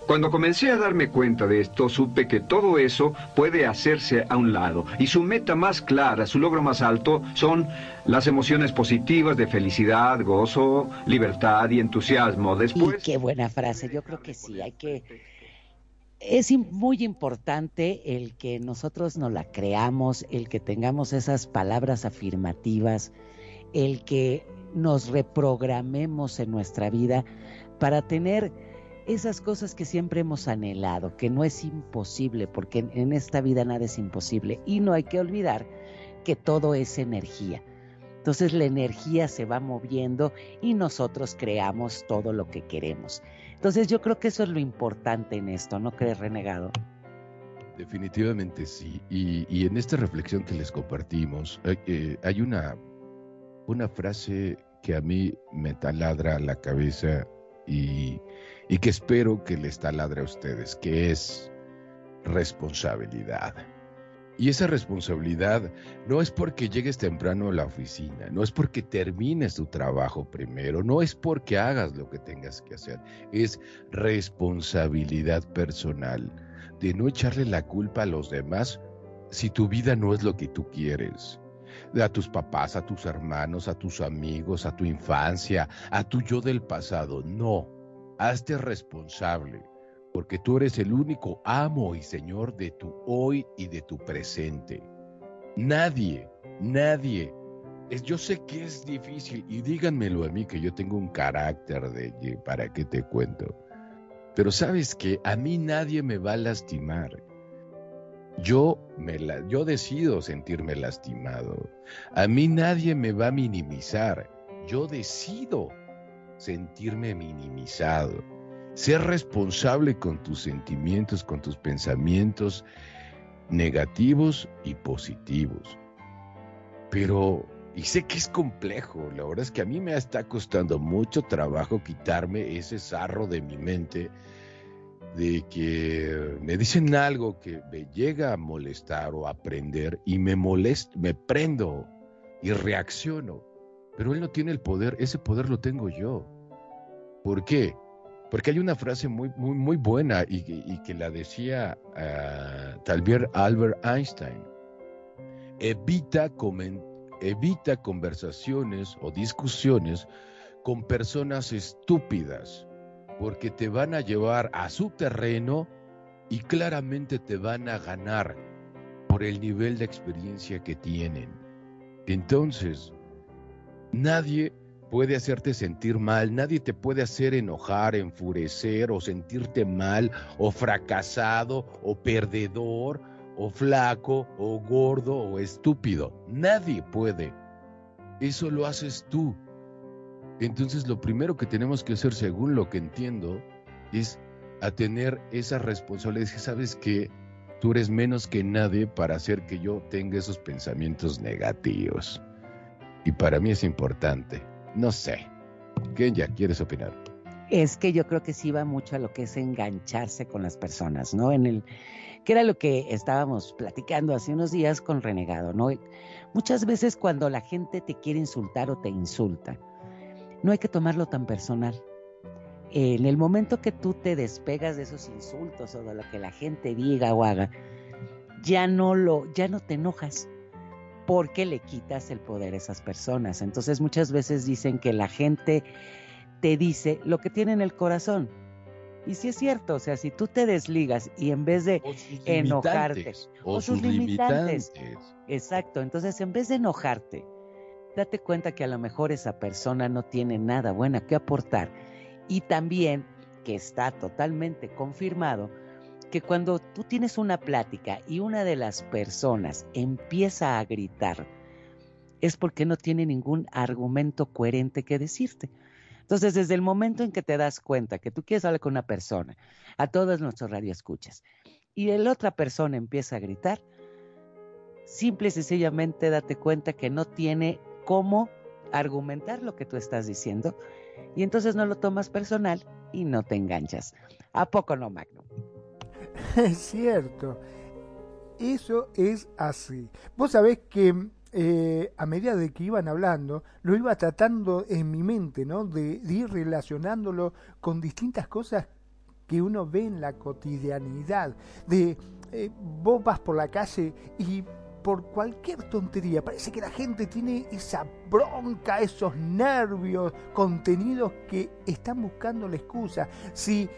Cuando comencé a darme cuenta de esto, supe que todo eso puede hacerse a un lado y su meta más clara, su logro más alto, son las emociones positivas de felicidad, gozo, libertad y entusiasmo. Después... qué buena frase, yo creo que sí, hay que es muy importante el que nosotros nos la creamos, el que tengamos esas palabras afirmativas, el que nos reprogramemos en nuestra vida para tener esas cosas que siempre hemos anhelado, que no es imposible, porque en, esta vida nada es imposible. Y no hay que olvidar que todo es energía. Entonces la energía se va moviendo y nosotros creamos todo lo que queremos. Entonces yo creo que eso es lo importante en esto, ¿no crees, renegado? Definitivamente sí. Y, en esta reflexión que les compartimos, eh, hay una, una frase que a mí me taladra la cabeza y, y que espero que les taladre a ustedes, que es responsabilidad. Y esa responsabilidad no es porque llegues temprano a la oficina, no es porque termines tu trabajo primero, no es porque hagas lo que tengas que hacer, es responsabilidad personal de no echarle la culpa a los demás si tu vida no es lo que tú quieres. A tus papás, a tus hermanos, a tus amigos, a tu infancia, a tu yo del pasado. No, hazte responsable porque tú eres el único amo y señor de tu hoy y de tu presente. Nadie, nadie. Es, yo sé que es difícil y díganmelo a mí que yo tengo un carácter de para qué te cuento. Pero sabes que a mí nadie me va a lastimar. Yo, me la, yo decido sentirme lastimado. A mí nadie me va a minimizar. Yo decido sentirme minimizado. Ser responsable con tus sentimientos, con tus pensamientos negativos y positivos. Pero, y sé que es complejo, la verdad es que a mí me está costando mucho trabajo quitarme ese sarro de mi mente de que me dicen algo que me llega a molestar o a aprender y me molesto, me prendo y reacciono. Pero él no tiene el poder, ese poder lo tengo yo. ¿Por qué? Porque hay una frase muy, muy, muy buena y, que la decía uh, tal vez Albert Einstein. Evita, evita conversaciones o discusiones con personas estúpidas, porque te van a llevar a su terreno y claramente te van a ganar por el nivel de experiencia que tienen. Entonces, nadie puede hacerte sentir mal, nadie te puede hacer enojar, enfurecer o sentirte mal o fracasado o perdedor o flaco o gordo o estúpido. Nadie puede. Eso lo haces tú. Entonces lo primero que tenemos que hacer, según lo que entiendo, es a tener esa responsabilidad. sabes que tú eres menos que nadie para hacer que yo tenga esos pensamientos negativos. Y para mí es importante. No sé. ya ¿quieres opinar? Es que yo creo que sí va mucho a lo que es engancharse con las personas, ¿no? En el que era lo que estábamos platicando hace unos días con Renegado, ¿no? Muchas veces cuando la gente te quiere insultar o te insulta, no hay que tomarlo tan personal. En el momento que tú te despegas de esos insultos o de lo que la gente diga o haga, ya no lo, ya no te enojas porque le quitas el poder a esas personas. Entonces muchas veces dicen que la gente te dice lo que tiene en el corazón. Y sí es cierto, o sea, si tú te desligas y en vez de enojarte, o, sus limitantes. Exacto, entonces en vez de enojarte, date cuenta que a lo mejor esa persona no tiene nada bueno que aportar. Y también que está totalmente confirmado que cuando tú tienes una plática y una de las personas empieza a gritar, es porque no tiene ningún argumento coherente que decirte. Entonces, desde el momento en que te das cuenta que tú quieres hablar con una persona, a todos nuestros radioescuchas, y la otra persona empieza a gritar, simple y sencillamente date cuenta que no tiene cómo argumentar lo que tú estás diciendo, y entonces no lo tomas personal y no te enganchas. ¿A poco no, Magno? Es cierto. Eso es así. Vos sabés que eh, a medida de que iban hablando, lo iba tratando en mi mente, ¿no? De, ir relacionándolo con distintas cosas que uno ve en la cotidianidad. De eh, vos vas por la calle y por cualquier tontería. Parece que la gente tiene esa bronca, esos nervios contenidos que están buscando la excusa. Si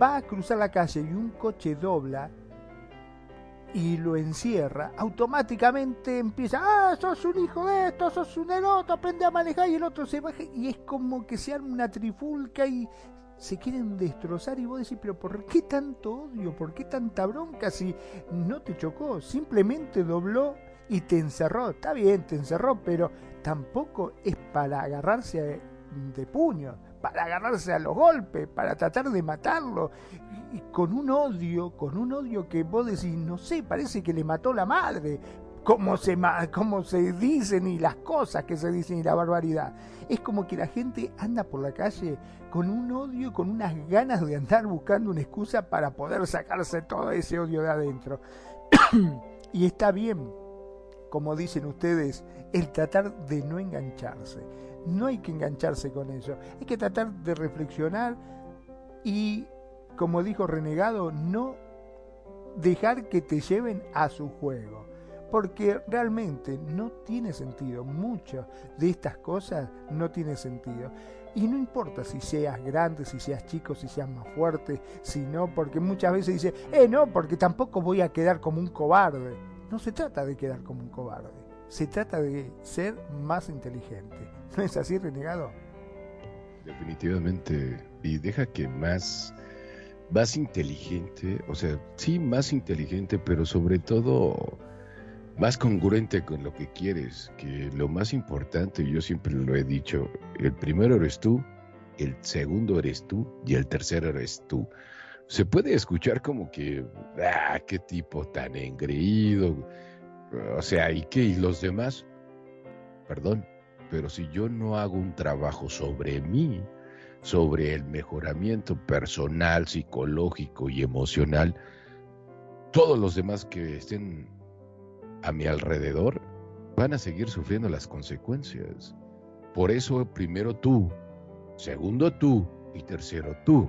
va a cruzar la calle y un coche dobla, y lo encierra, automáticamente empieza, ah, sos un hijo de esto, sos un eroto, aprende a manejar y el otro se baja y es como que se arma una trifulca y se quieren destrozar y vos decís, pero ¿por qué tanto odio? ¿Por qué tanta bronca si no te chocó? Simplemente dobló y te encerró. Está bien, te encerró, pero tampoco es para agarrarse de puño para agarrarse a los golpes, para tratar de matarlo, y, con un odio, con un odio que vos decís, no sé, parece que le mató la madre, como se, como se dicen y las cosas que se dicen y la barbaridad. Es como que la gente anda por la calle con un odio, con unas ganas de andar buscando una excusa para poder sacarse todo ese odio de adentro. y está bien, como dicen ustedes, el tratar de no engancharse. No hay que engancharse con eso. Hay que tratar de reflexionar y, como dijo Renegado, no dejar que te lleven a su juego. Porque realmente no tiene sentido. Muchas de estas cosas no tiene sentido. Y no importa si seas grande, si seas chico, si seas más fuerte, si no, porque muchas veces dice, eh, no, porque tampoco voy a quedar como un cobarde. No se trata de quedar como un cobarde, se trata de ser más inteligente. ¿No es así, renegado? Definitivamente. Y deja que más, más inteligente, o sea, sí, más inteligente, pero sobre todo más congruente con lo que quieres, que lo más importante, yo siempre lo he dicho, el primero eres tú, el segundo eres tú y el tercero eres tú. Se puede escuchar como que, ah, qué tipo tan engreído, o sea, ¿y qué? ¿Y los demás? Perdón, pero si yo no hago un trabajo sobre mí, sobre el mejoramiento personal, psicológico y emocional, todos los demás que estén a mi alrededor van a seguir sufriendo las consecuencias. Por eso primero tú, segundo tú y tercero tú.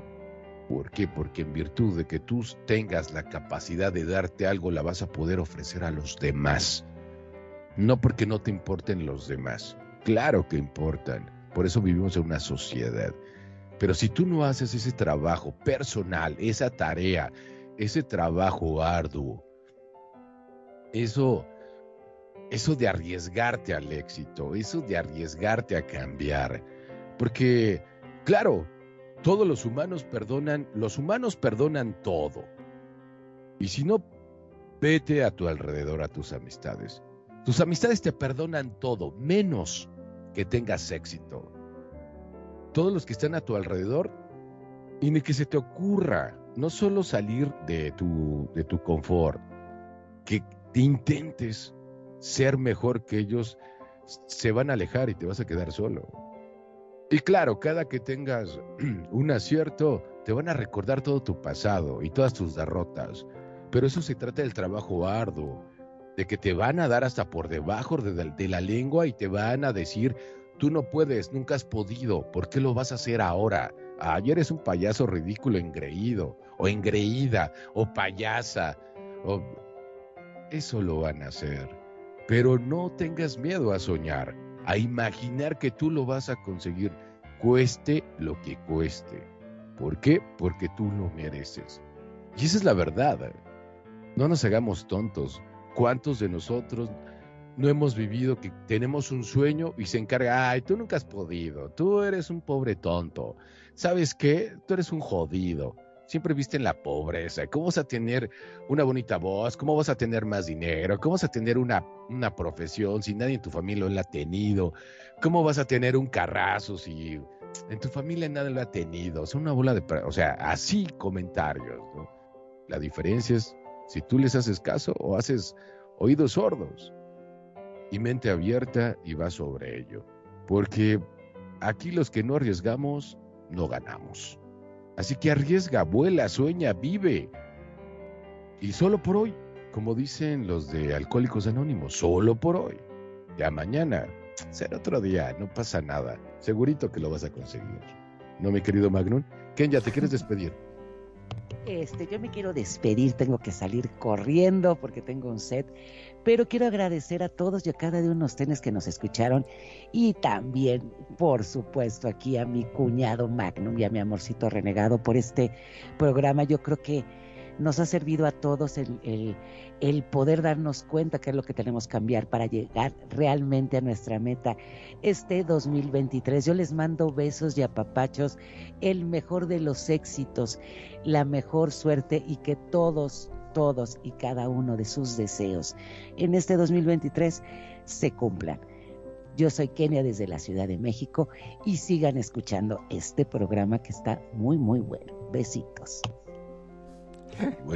¿Por qué? Porque en virtud de que tú tengas la capacidad de darte algo, la vas a poder ofrecer a los demás. No porque no te importen los demás, Claro que importan. Por eso vivimos en una sociedad. Pero si tú no haces ese trabajo personal, esa tarea, ese trabajo arduo, eso, eso de arriesgarte al éxito, eso de arriesgarte a cambiar, porque, claro, todos los humanos perdonan, los humanos perdonan todo. Y si no, vete a tu alrededor, a tus amistades. Tus amistades te perdonan todo, menos que tengas éxito. Todos los que están a tu alrededor, y ni que se te ocurra no solo salir de tu, de tu confort, que te intentes ser mejor que ellos, se van a alejar y te vas a quedar solo. Y claro, cada que tengas un acierto, te van a recordar todo tu pasado y todas tus derrotas. Pero eso se trata del trabajo arduo, de que te van a dar hasta por debajo de, la lengua y te van a decir, tú no puedes, nunca has podido, ¿por qué lo vas a hacer ahora? Ayer eres un payaso ridículo, engreído, o engreída, o payasa, o... Eso lo van a hacer. Pero no tengas miedo a soñar, a imaginar que tú lo vas a conseguir, cueste lo que cueste. ¿Por qué? Porque tú lo mereces. Y esa es la verdad. No nos hagamos tontos. ¿Cuántos de nosotros no hemos vivido que tenemos un sueño y se encarga, ay, tú nunca has podido, tú eres un pobre tonto, ¿sabes qué? Tú eres un jodido, siempre viste en la pobreza, ¿cómo vas a tener una bonita voz? ¿Cómo vas a tener más dinero? ¿Cómo vas a tener una, una profesión si nadie en tu familia lo ha tenido? ¿Cómo vas a tener un carrazo si en tu familia nadie lo ha tenido? O una bola de... O sea, así comentarios, ¿no? La diferencia es si tú les haces caso o haces oídos sordos y mente abierta y va sobre ello. Porque aquí los que no arriesgamos, no ganamos. Así que arriesga, vuela, sueña, vive. Y solo por hoy, como dicen los de Alcohólicos Anónimos, solo por hoy. Ya mañana será otro día, no pasa nada. Segurito que lo vas a conseguir. ¿No, mi querido Magnum? Ken, te quieres despedir. Este, yo me quiero despedir, tengo que salir corriendo porque tengo un set, pero quiero agradecer a todos y a cada uno de ustedes que nos escucharon y también, por supuesto, aquí a mi cuñado Magnum y a mi amorcito renegado por este programa. Yo creo que nos ha servido a todos el, el, poder darnos cuenta que es lo que tenemos que cambiar para llegar realmente a nuestra meta este 2023. Yo les mando besos y apapachos, el mejor de los éxitos, la mejor suerte y que todos, todos y cada uno de sus deseos en este 2023 se cumplan. Yo soy Kenia desde la Ciudad de México y sigan escuchando este programa que está muy, muy bueno. Besitos.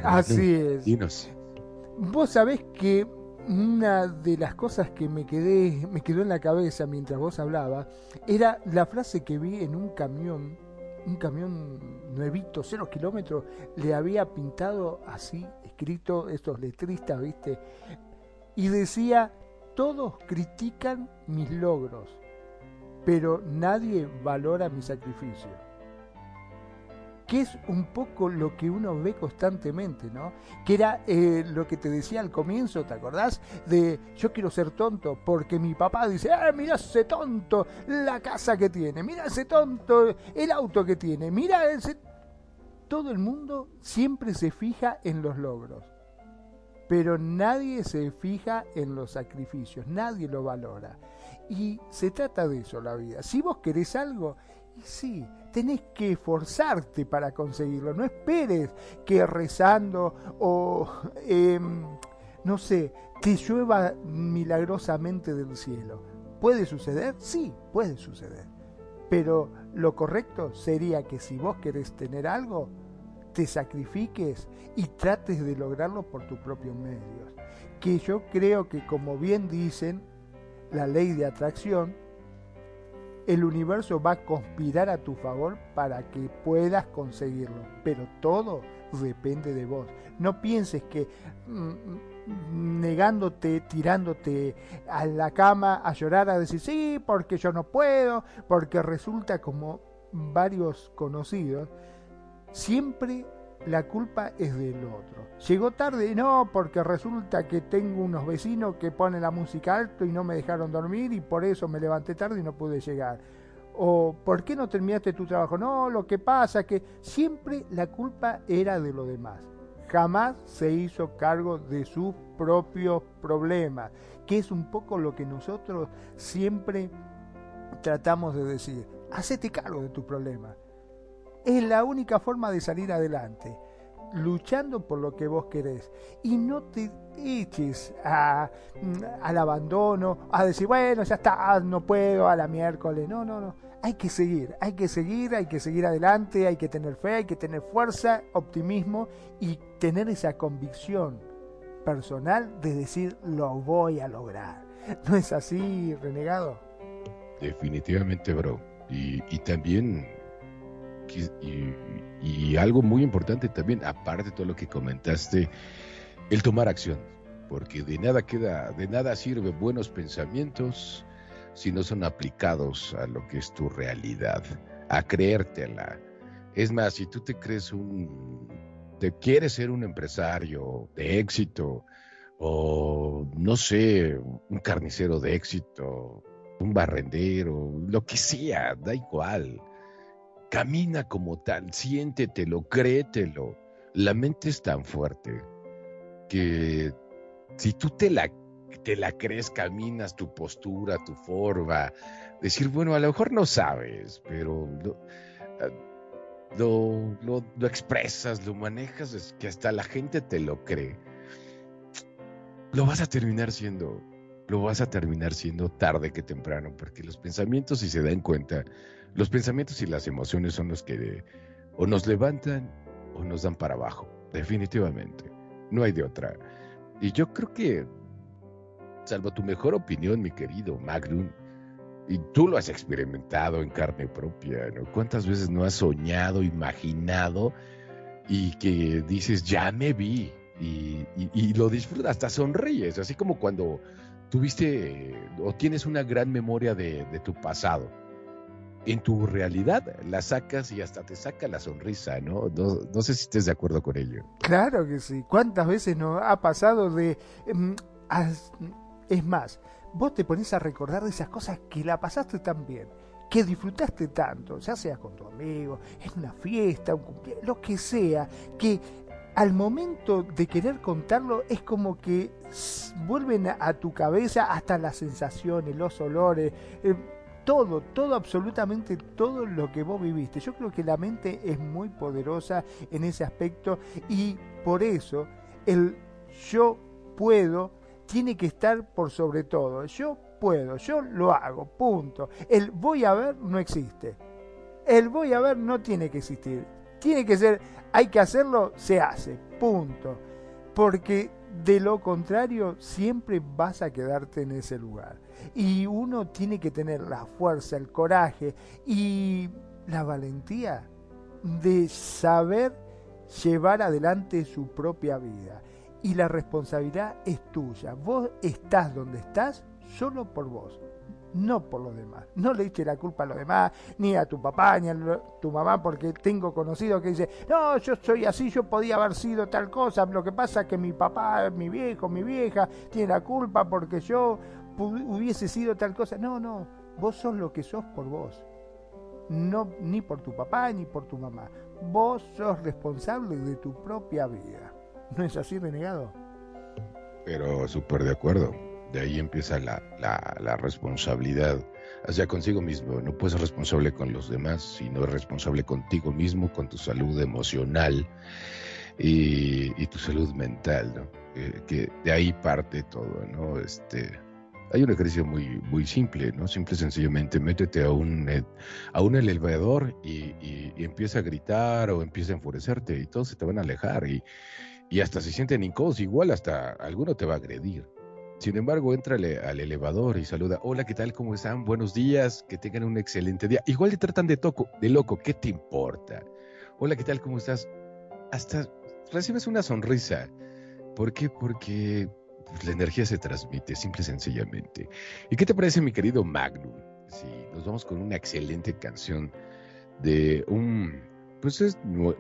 Así es. Vos sabés que una de las cosas que me quedé, me quedó en la cabeza mientras vos hablabas, era la frase que vi en un camión, un camión nuevito, cero kilómetros, le había pintado así, escrito estos letristas, viste, y decía, todos critican mis logros, pero nadie valora mi sacrificio que es un poco lo que uno ve constantemente, ¿no? Que era eh, lo que te decía al comienzo, ¿te acordás? De yo quiero ser tonto, porque mi papá dice, ah, mira ese tonto, la casa que tiene, mira ese tonto, el auto que tiene, mira ese... Todo el mundo siempre se fija en los logros, pero nadie se fija en los sacrificios, nadie lo valora. Y se trata de eso la vida. Si vos querés algo, sí, tenés que esforzarte para conseguirlo. No esperes que rezando o, em, no sé, te llueva milagrosamente del cielo. ¿Puede suceder? Sí, puede suceder. Pero lo correcto sería que si vos querés tener algo, te sacrifiques y trates de lograrlo por tus propios medios. Que yo creo que como bien dicen, la ley de atracción el universo va a conspirar a tu favor para que puedas conseguirlo. Pero todo depende de vos. No pienses que mm, mm, negándote, tirándote a la cama a llorar, a decir, sí, porque yo no puedo, porque resulta como varios conocidos, siempre la culpa es del otro. Llegó tarde, no, porque resulta que tengo unos vecinos que ponen la música alto y no me dejaron dormir y por eso me levanté tarde y no pude llegar. O ¿por qué no terminaste tu trabajo? No, lo que pasa es que siempre la culpa era de los demás. Jamás se hizo cargo de sus propios problemas, que es un poco lo que nosotros siempre tratamos de decir. Hacete cargo de tus problemas es la única forma de salir adelante, luchando por lo que vos querés. Y no te eches mm, al abandono, a decir, bueno, ya está, no puedo, a la miércoles. No, no, no. Hay que seguir, hay que seguir, hay que seguir adelante, hay que tener fe, hay que tener fuerza, optimismo y tener esa convicción personal de decir, lo voy a lograr. ¿No es así, renegado? Definitivamente, bro. Y, y también y, algo muy importante también, aparte de todo lo que comentaste, el tomar acción, porque de nada queda, de nada sirve buenos pensamientos si no son aplicados a lo que es tu realidad, a creértela. Es más, si tú te crees un, te quieres ser un empresario de éxito, o no sé, un carnicero de éxito, un barrendero, lo que sea, da igual camina como tal, siéntetelo, créetelo. La mente es tan fuerte que si tú te la, te la crees, caminas tu postura, tu forma, decir, bueno, a lo mejor no sabes, pero lo, lo, lo expresas, lo manejas, es que hasta la gente te lo cree. Lo vas a terminar siendo, lo vas a terminar siendo tarde que temprano, porque los pensamientos, si se dan cuenta, los pensamientos y las emociones son los que o nos levantan o nos dan para abajo, definitivamente. No hay de otra. Y yo creo que, salvo tu mejor opinión, mi querido Magnum, y tú lo has experimentado en carne propia, ¿no? ¿Cuántas veces no has soñado, imaginado y que dices, ya me vi? Y, lo disfrutas, hasta sonríes, así como cuando tuviste o tienes una gran memoria de tu pasado en tu realidad la sacas y hasta te saca la sonrisa, ¿no? No, sé si estés de acuerdo con ello. Claro que sí. ¿Cuántas veces nos ha pasado de... Em, es más, vos te pones a recordar de esas cosas que la pasaste tan bien, que disfrutaste tanto, ya sea con tu amigo, en una fiesta, un lo que sea, que al momento de querer contarlo es como que vuelven a, tu cabeza hasta las sensaciones, los olores. Eh, todo, todo, absolutamente todo lo que vos viviste. Yo creo que la mente es muy poderosa en ese aspecto y por eso el yo puedo tiene que estar por sobre todo. Yo puedo, yo lo hago, punto. El voy a ver no existe. El voy a ver no tiene que existir. Tiene que ser, hay que hacerlo, se hace, punto. Porque de lo contrario siempre vas a quedarte en ese lugar. Y uno tiene que tener la fuerza, el coraje y la valentía de saber llevar adelante su propia vida. Y la responsabilidad es tuya. Vos estás donde estás solo por vos no por los demás. No le eche la culpa a los demás, ni a tu papá, ni a tu mamá, porque tengo conocido que dice, no, yo soy así, yo podía haber sido tal cosa, lo que pasa es que mi papá, mi viejo, mi vieja, tiene la culpa porque yo hubiese sido tal cosa. No, no, vos sos lo que sos por vos. No, ni por tu papá ni por tu mamá. Vos sos responsable de tu propia vida. ¿No es así, renegado? Pero súper de acuerdo. De ahí empieza la, la, responsabilidad hacia consigo mismo. No puedes ser responsable con los demás, sino es responsable contigo mismo, con tu salud emocional y, y tu salud mental, ¿no? que de ahí parte todo, ¿no? Este, hay un ejercicio muy, muy simple, ¿no? Simple sencillamente métete a un, a un elevador y, y, empieza a gritar o empieza a enfurecerte y todos se te van a alejar y, y hasta se sienten incómodos, igual hasta alguno te va a agredir. Sin embargo, entra al elevador y saluda, hola, ¿qué tal? ¿Cómo están? Buenos días, que tengan un excelente día. Igual te tratan de, toco, de loco, ¿qué te importa? Hola, ¿qué tal? ¿Cómo estás? Hasta recibes una sonrisa. ¿Por qué? Porque pues, la energía se transmite, simple y sencillamente. ¿Y qué te parece, mi querido Magnum? Si nos vamos con una excelente canción de un, pues es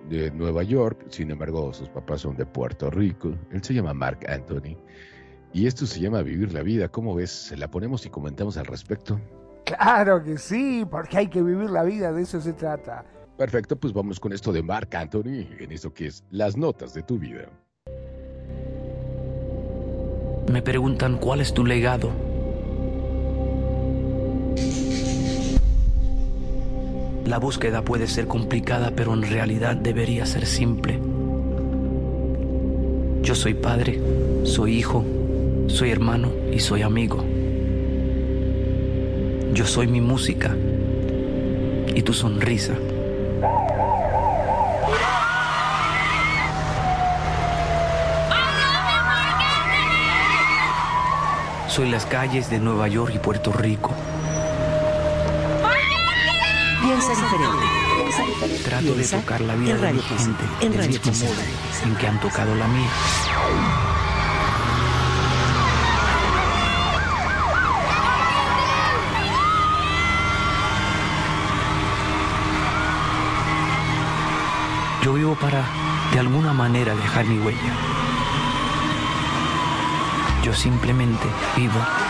de Nueva York, sin embargo sus papás son de Puerto Rico. Él se llama Mark Anthony. Y esto se llama Vivir la Vida. ¿Cómo ves? ¿Se la ponemos y comentamos al respecto? Claro que sí, porque hay que vivir la vida, de eso se trata. Perfecto, pues vamos con esto de Mark Anthony, en eso que es las notas de tu vida. Me preguntan cuál es tu legado. La búsqueda puede ser complicada, pero en realidad debería ser simple. Yo soy padre, soy hijo, soy hermano y soy amigo. Yo soy mi música y tu sonrisa. Soy las calles de Nueva York y Puerto Rico. Piensa diferente. Trato de tocar la vida de la gente en radio en que han tocado la mía. Yo vivo para, de alguna manera, dejar mi huella. Yo simplemente vivo.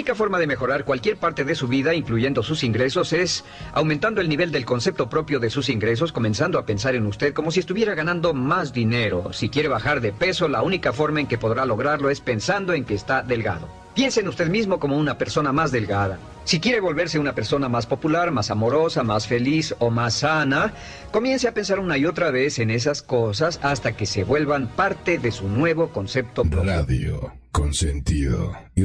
Única forma de mejorar cualquier parte de su vida, incluyendo sus ingresos, es aumentando el nivel del concepto propio de sus ingresos, comenzando a pensar en usted como si estuviera ganando más dinero. Si quiere bajar de peso, la única forma en que podrá lograrlo es pensando en que está delgado. Piense en usted mismo como una persona más delgada. Si quiere volverse una persona más popular, más amorosa, más feliz o más sana, comience a pensar una y otra vez en esas cosas hasta que se vuelvan parte de su nuevo concepto propio. Radio, consentido y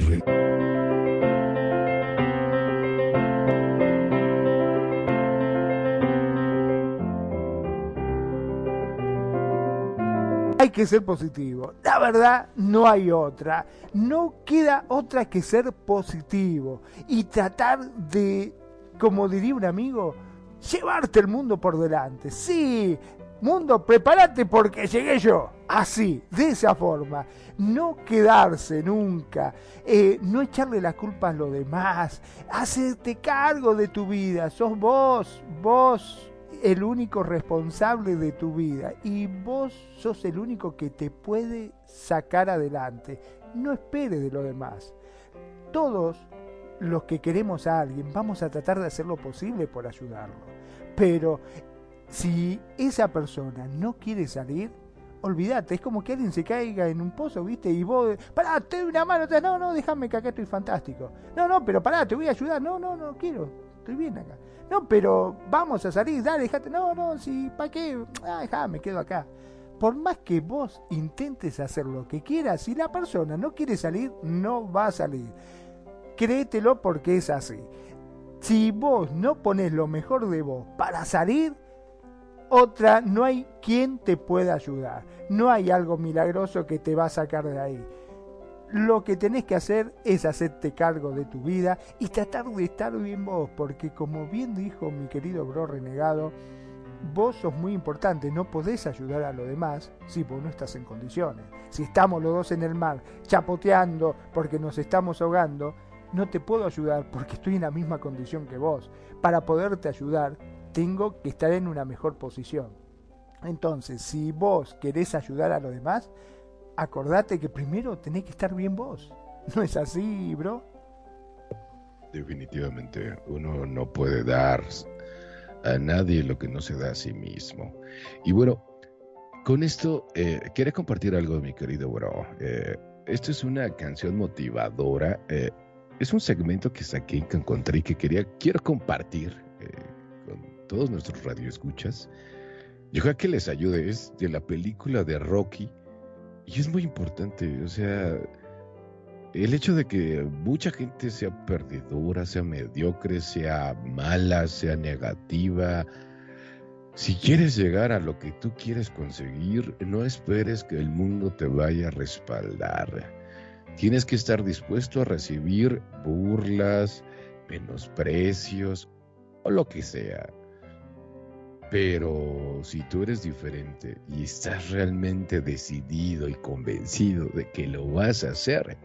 que ser positivo. La verdad, no hay otra. No queda otra que ser positivo y tratar de, como diría un amigo, llevarte el mundo por delante. Sí, mundo, prepárate porque llegué yo. Así, de esa forma. No quedarse nunca. eh, no echarle la culpa a los demás. Hacerte cargo de tu vida. Sos vos, vos el único responsable de tu vida y vos sos el único que te puede sacar adelante. No esperes de los demás. Todos los que queremos a alguien vamos a tratar de hacer lo posible por ayudarlo. Pero si esa persona no quiere salir, olvídate, es como que alguien se caiga en un pozo, ¿viste? Y vos, pará, te doy una mano, no, no, déjame que acá estoy fantástico. No, no, pero pará, te voy a ayudar. No, no, no quiero, estoy bien acá. No, pero vamos a salir, dale, déjate. No, no, si, ¿para qué? Ah, dejá, me quedo acá. Por más que vos intentes hacer lo que quieras, si la persona no quiere salir, no va a salir. Créetelo porque es así. Si vos no pones lo mejor de vos para salir, otra, no hay quien te pueda ayudar. No hay algo milagroso que te va a sacar de ahí. Lo que tenés que hacer es hacerte cargo de tu vida y tratar de estar bien vos, porque como bien dijo mi querido bro renegado, vos sos muy importante, no podés ayudar a los demás si vos no estás en condiciones. Si estamos los dos en el mar chapoteando porque nos estamos ahogando, no te puedo ayudar porque estoy en la misma condición que vos. Para poderte ayudar, tengo que estar en una mejor posición. Entonces, si vos querés ayudar a los demás, acordate que primero tenés que estar bien vos. ¿No es así, bro? Definitivamente, uno no puede dar a nadie lo que no se da a sí mismo. Y bueno, con esto eh, quería compartir algo, mi querido bro. Eh, esto es una canción motivadora. eh, es un segmento que saqué, que encontré y que quería, quiero compartir eh, con todos nuestros radioescuchas. Yo creo que les ayude. Es de la película de Rocky. Y es muy importante. O sea, el hecho de que mucha gente sea perdedora, sea mediocre, sea mala, sea negativa, si quieres llegar a lo que tú quieres conseguir, no esperes que el mundo te vaya a respaldar. Tienes que estar dispuesto a recibir burlas, menosprecios o lo que sea. Pero si tú eres diferente y estás realmente decidido y convencido de que lo vas a hacer,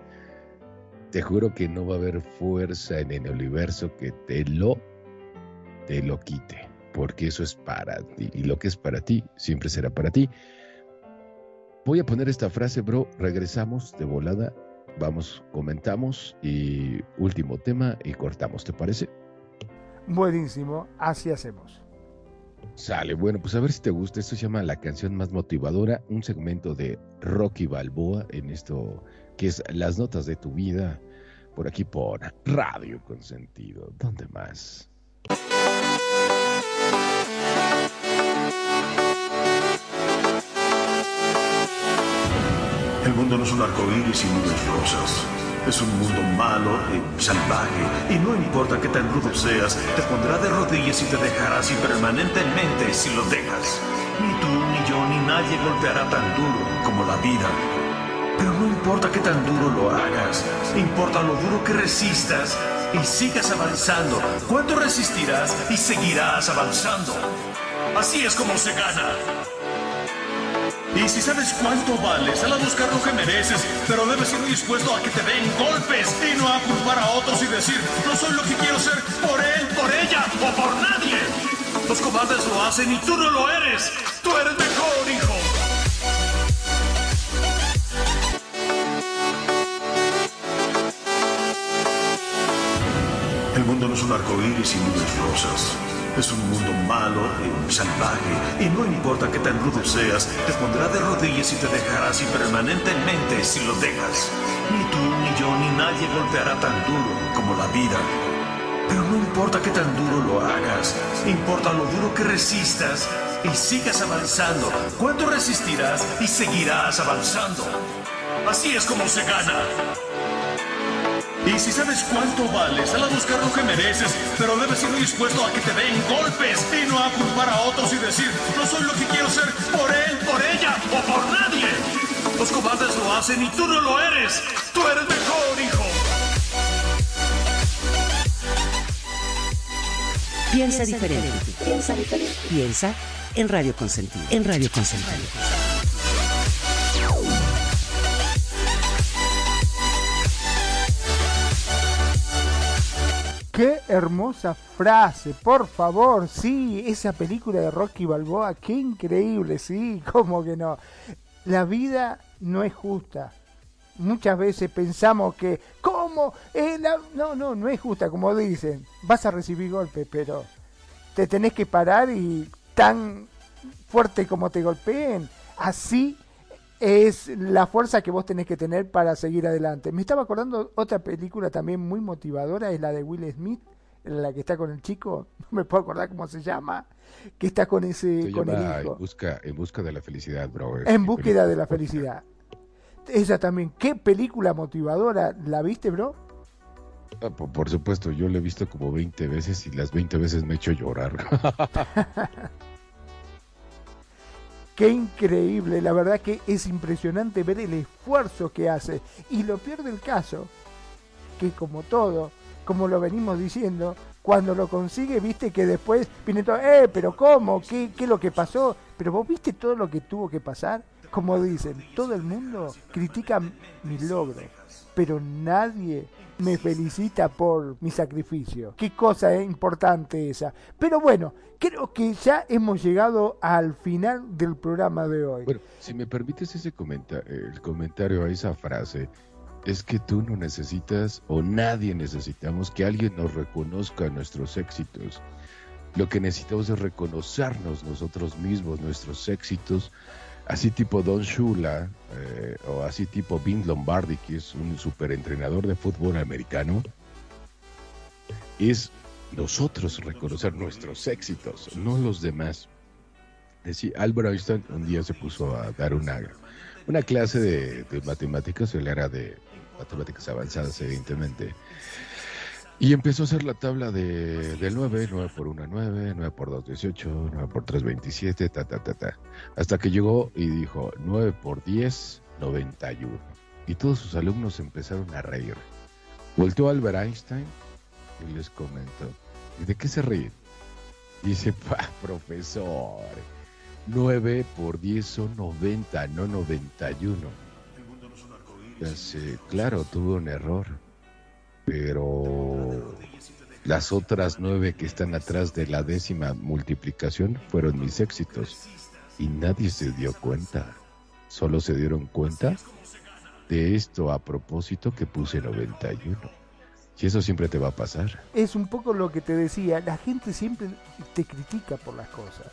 te juro que no va a haber fuerza en el universo que te lo, te lo quite, porque eso es para ti y lo que es para ti siempre será para ti. Voy a poner esta frase, bro. Regresamos de volada, vamos, comentamos y último tema y cortamos, ¿te parece? Buenísimo, así hacemos. Sale, bueno, pues a ver si te gusta. Esto se llama La canción más motivadora, un segmento de Rocky Balboa en esto que es Las notas de tu vida, por aquí por Radio Consentido. ¿Dónde más? El mundo no es un arco iris y nubes rosas. Es un mundo malo y salvaje. Y no importa qué tan rudo seas, te pondrá de rodillas y te dejará así permanentemente si lo dejas. Ni tú, ni yo, ni nadie golpeará tan duro como la vida. Pero no importa qué tan duro lo hagas, importa lo duro que resistas y sigas avanzando. ¿Cuánto resistirás y seguirás avanzando? Así es como se gana. Y si sabes cuánto vales, sal a buscar lo que mereces, pero debes ir dispuesto a que te den golpes y no a culpar a otros y decir, no soy lo que quiero ser por él, por ella o por nadie. Los cobardes lo hacen y tú no lo eres. Tú eres mejor, hijo. El mundo no es un arco iris y nubes rosas. Es un mundo malo y salvaje, y no importa qué tan rudo seas, te pondrá de rodillas y te dejará así permanentemente si lo dejas. Ni tú, ni yo, ni nadie golpeará tan duro como la vida. Pero no importa qué tan duro lo hagas, importa lo duro que resistas y sigas avanzando. ¿Cuánto resistirás y seguirás avanzando? Así es como se gana. Y si sabes cuánto vales, sal a buscar lo que mereces, pero debes ir dispuesto a que te den golpes y no a culpar a otros y decir, no soy lo que quiero ser por él, por ella o por nadie. Los cobardes lo hacen y tú no lo eres. Tú eres mejor, hijo. Piensa diferente. Piensa diferente. Piensa en Radio Consentido. En Radio Consentido. Qué hermosa frase, por favor, sí, esa película de Rocky Balboa, qué increíble, sí, cómo que no. La vida no es justa. Muchas veces pensamos que, ¿cómo? Eh, No, no, no es justa, como dicen. Vas a recibir golpes, pero te tenés que parar y tan fuerte como te golpeen, así es la fuerza que vos tenés que tener para seguir adelante. Me estaba acordando otra película también muy motivadora, es la de Will Smith, la que está con el chico, no me puedo acordar cómo se llama, que está con ese con el hijo. En busca, en busca de la felicidad, bro. En búsqueda de la felicidad. Esa también, qué película motivadora, ¿la viste, bro? Ah, por, por, supuesto, yo la he visto como 20 veces y las 20 veces me he hecho llorar. Qué increíble, la verdad que es impresionante ver el esfuerzo que hace. Y lo peor del caso, que como todo, como lo venimos diciendo, cuando lo consigue, viste que después viene todo, eh, pero ¿cómo? ¿Qué, ¿Qué es lo que pasó? Pero vos viste todo lo que tuvo que pasar. Como dicen, todo el mundo critica mis logros, pero nadie me felicita por mi sacrificio. Qué cosa es importante esa. Pero bueno, creo que ya hemos llegado al final del programa de hoy. Bueno, si me permites ese comentario, el comentario a esa frase, es que tú no necesitas o nadie necesitamos que alguien nos reconozca nuestros éxitos. Lo que necesitamos es reconocernos nosotros mismos, nuestros éxitos, así tipo Don Shula eh, o así tipo Vin Lombardi, que es un superentrenador de fútbol americano, es nosotros reconocer nuestros éxitos, no los demás. Decía, Albert Einstein un día se puso a dar una, una clase de, de matemáticas, él era de matemáticas avanzadas, evidentemente. Y empezó a hacer la tabla de, del 9, 9 por 1, 9, 9 por 2, 18, 9 por 3, 27, ta, ta, ta, ta. Hasta que llegó y dijo 9 por 10, 91. Y todos sus alumnos empezaron a reír. Volteó Albert Einstein y les comentó, ¿y de qué se ríen? Dice, pa, profesor, 9 por 10 son 90, no 91. Dice, claro, tuve un error pero las otras nueve que están atrás de la décima multiplicación fueron mis éxitos y nadie se dio cuenta. Solo se dieron cuenta de esto a propósito que puse 91. Y eso siempre te va a pasar. Es un poco lo que te decía, la gente siempre te critica por las cosas.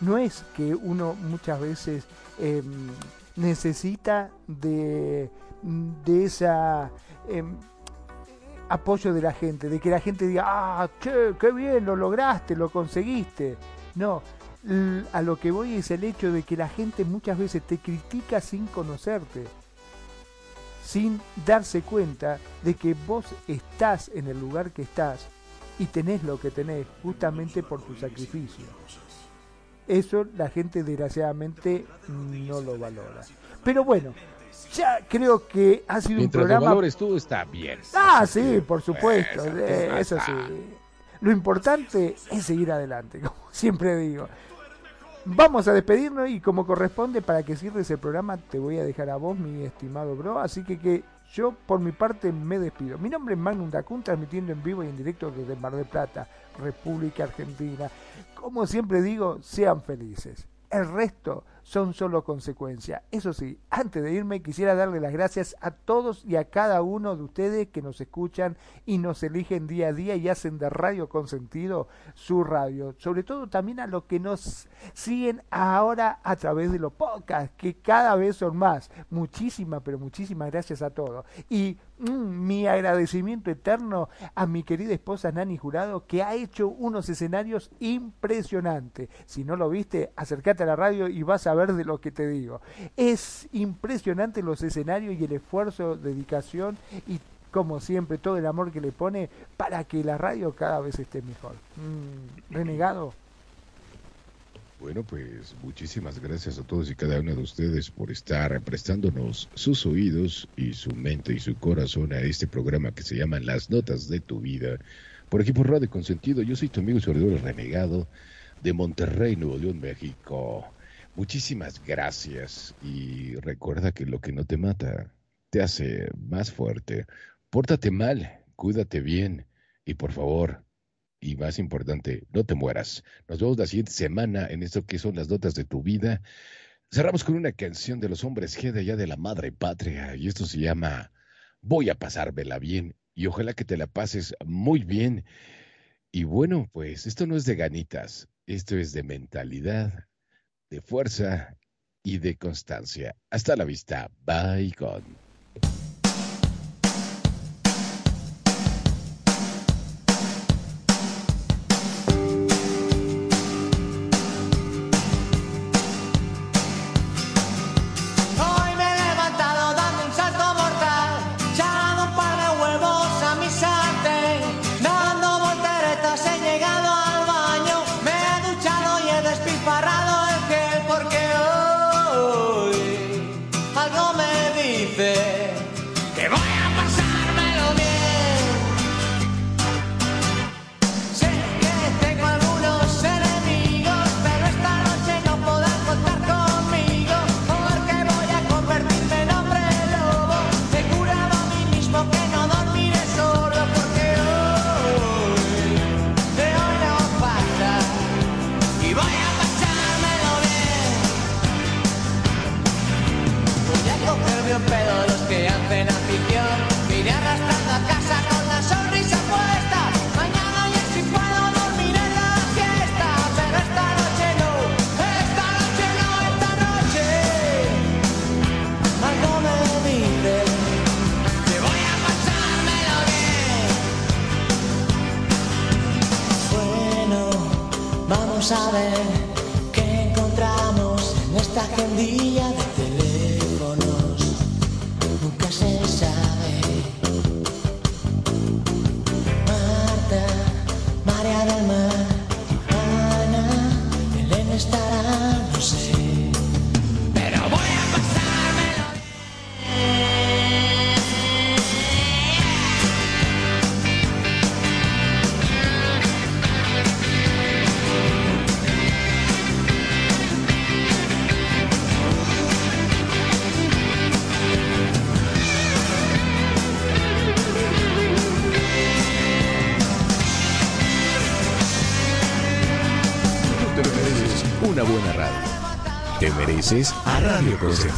No es que uno muchas veces eh, necesita de, de esa... Eh, apoyo de la gente, de que la gente diga, ah, che, qué bien, lo lograste, lo conseguiste. No, a lo que voy es el hecho de que la gente muchas veces te critica sin conocerte, sin darse cuenta de que vos estás en el lugar que estás y tenés lo que tenés justamente por tu sacrificio. Eso la gente desgraciadamente no lo valora. Pero bueno, ya creo que ha sido un programa. Valores tú está bien. Ah, sí, por supuesto. Eh, eso sí. Lo importante es seguir adelante, como siempre digo. Vamos a despedirnos y como corresponde para que cierres el programa te voy a dejar a vos, mi estimado bro. Así que, que yo por mi parte me despido. Mi nombre es Magnum Dacun, transmitiendo en vivo y en directo desde Mar del Plata, República Argentina. Como siempre digo, sean felices. El resto son solo consecuencia. Eso sí, antes de irme quisiera darle las gracias a todos y a cada uno de ustedes que nos escuchan y nos eligen día a día y hacen de Radio Consentido su radio. Sobre todo también a los que nos siguen ahora a través de los podcasts, que cada vez son más. Muchísimas, pero muchísimas gracias a todos. Y mi agradecimiento eterno a mi querida esposa Nani Jurado, que ha hecho unos escenarios impresionantes. Si no lo viste, acércate a la radio y vas a ver de lo que te digo. Es impresionante los escenarios y el esfuerzo, dedicación y como siempre todo el amor que le pone para que la radio cada vez esté mejor. Mm, renegado. Bueno, pues muchísimas gracias a todos y cada uno de ustedes por estar prestándonos sus oídos y su mente y su corazón a este programa que se llama Las Notas de tu Vida. Por aquí por Radio Consentido, yo soy tu amigo y renegado de Monterrey, Nuevo León, México. Muchísimas gracias y recuerda que lo que no te mata te hace más fuerte. Pórtate mal, cuídate bien y por favor, y más importante, no te mueras. Nos vemos la siguiente semana en esto que son las notas de tu vida. Cerramos con una canción de los hombres G de de la madre patria y esto se llama Voy a pasármela bien y ojalá que te la pases muy bien. Y bueno, pues esto no es de ganitas, esto es de mentalidad, de fuerza y de constancia. Hasta la vista. Bye, God. A Radio.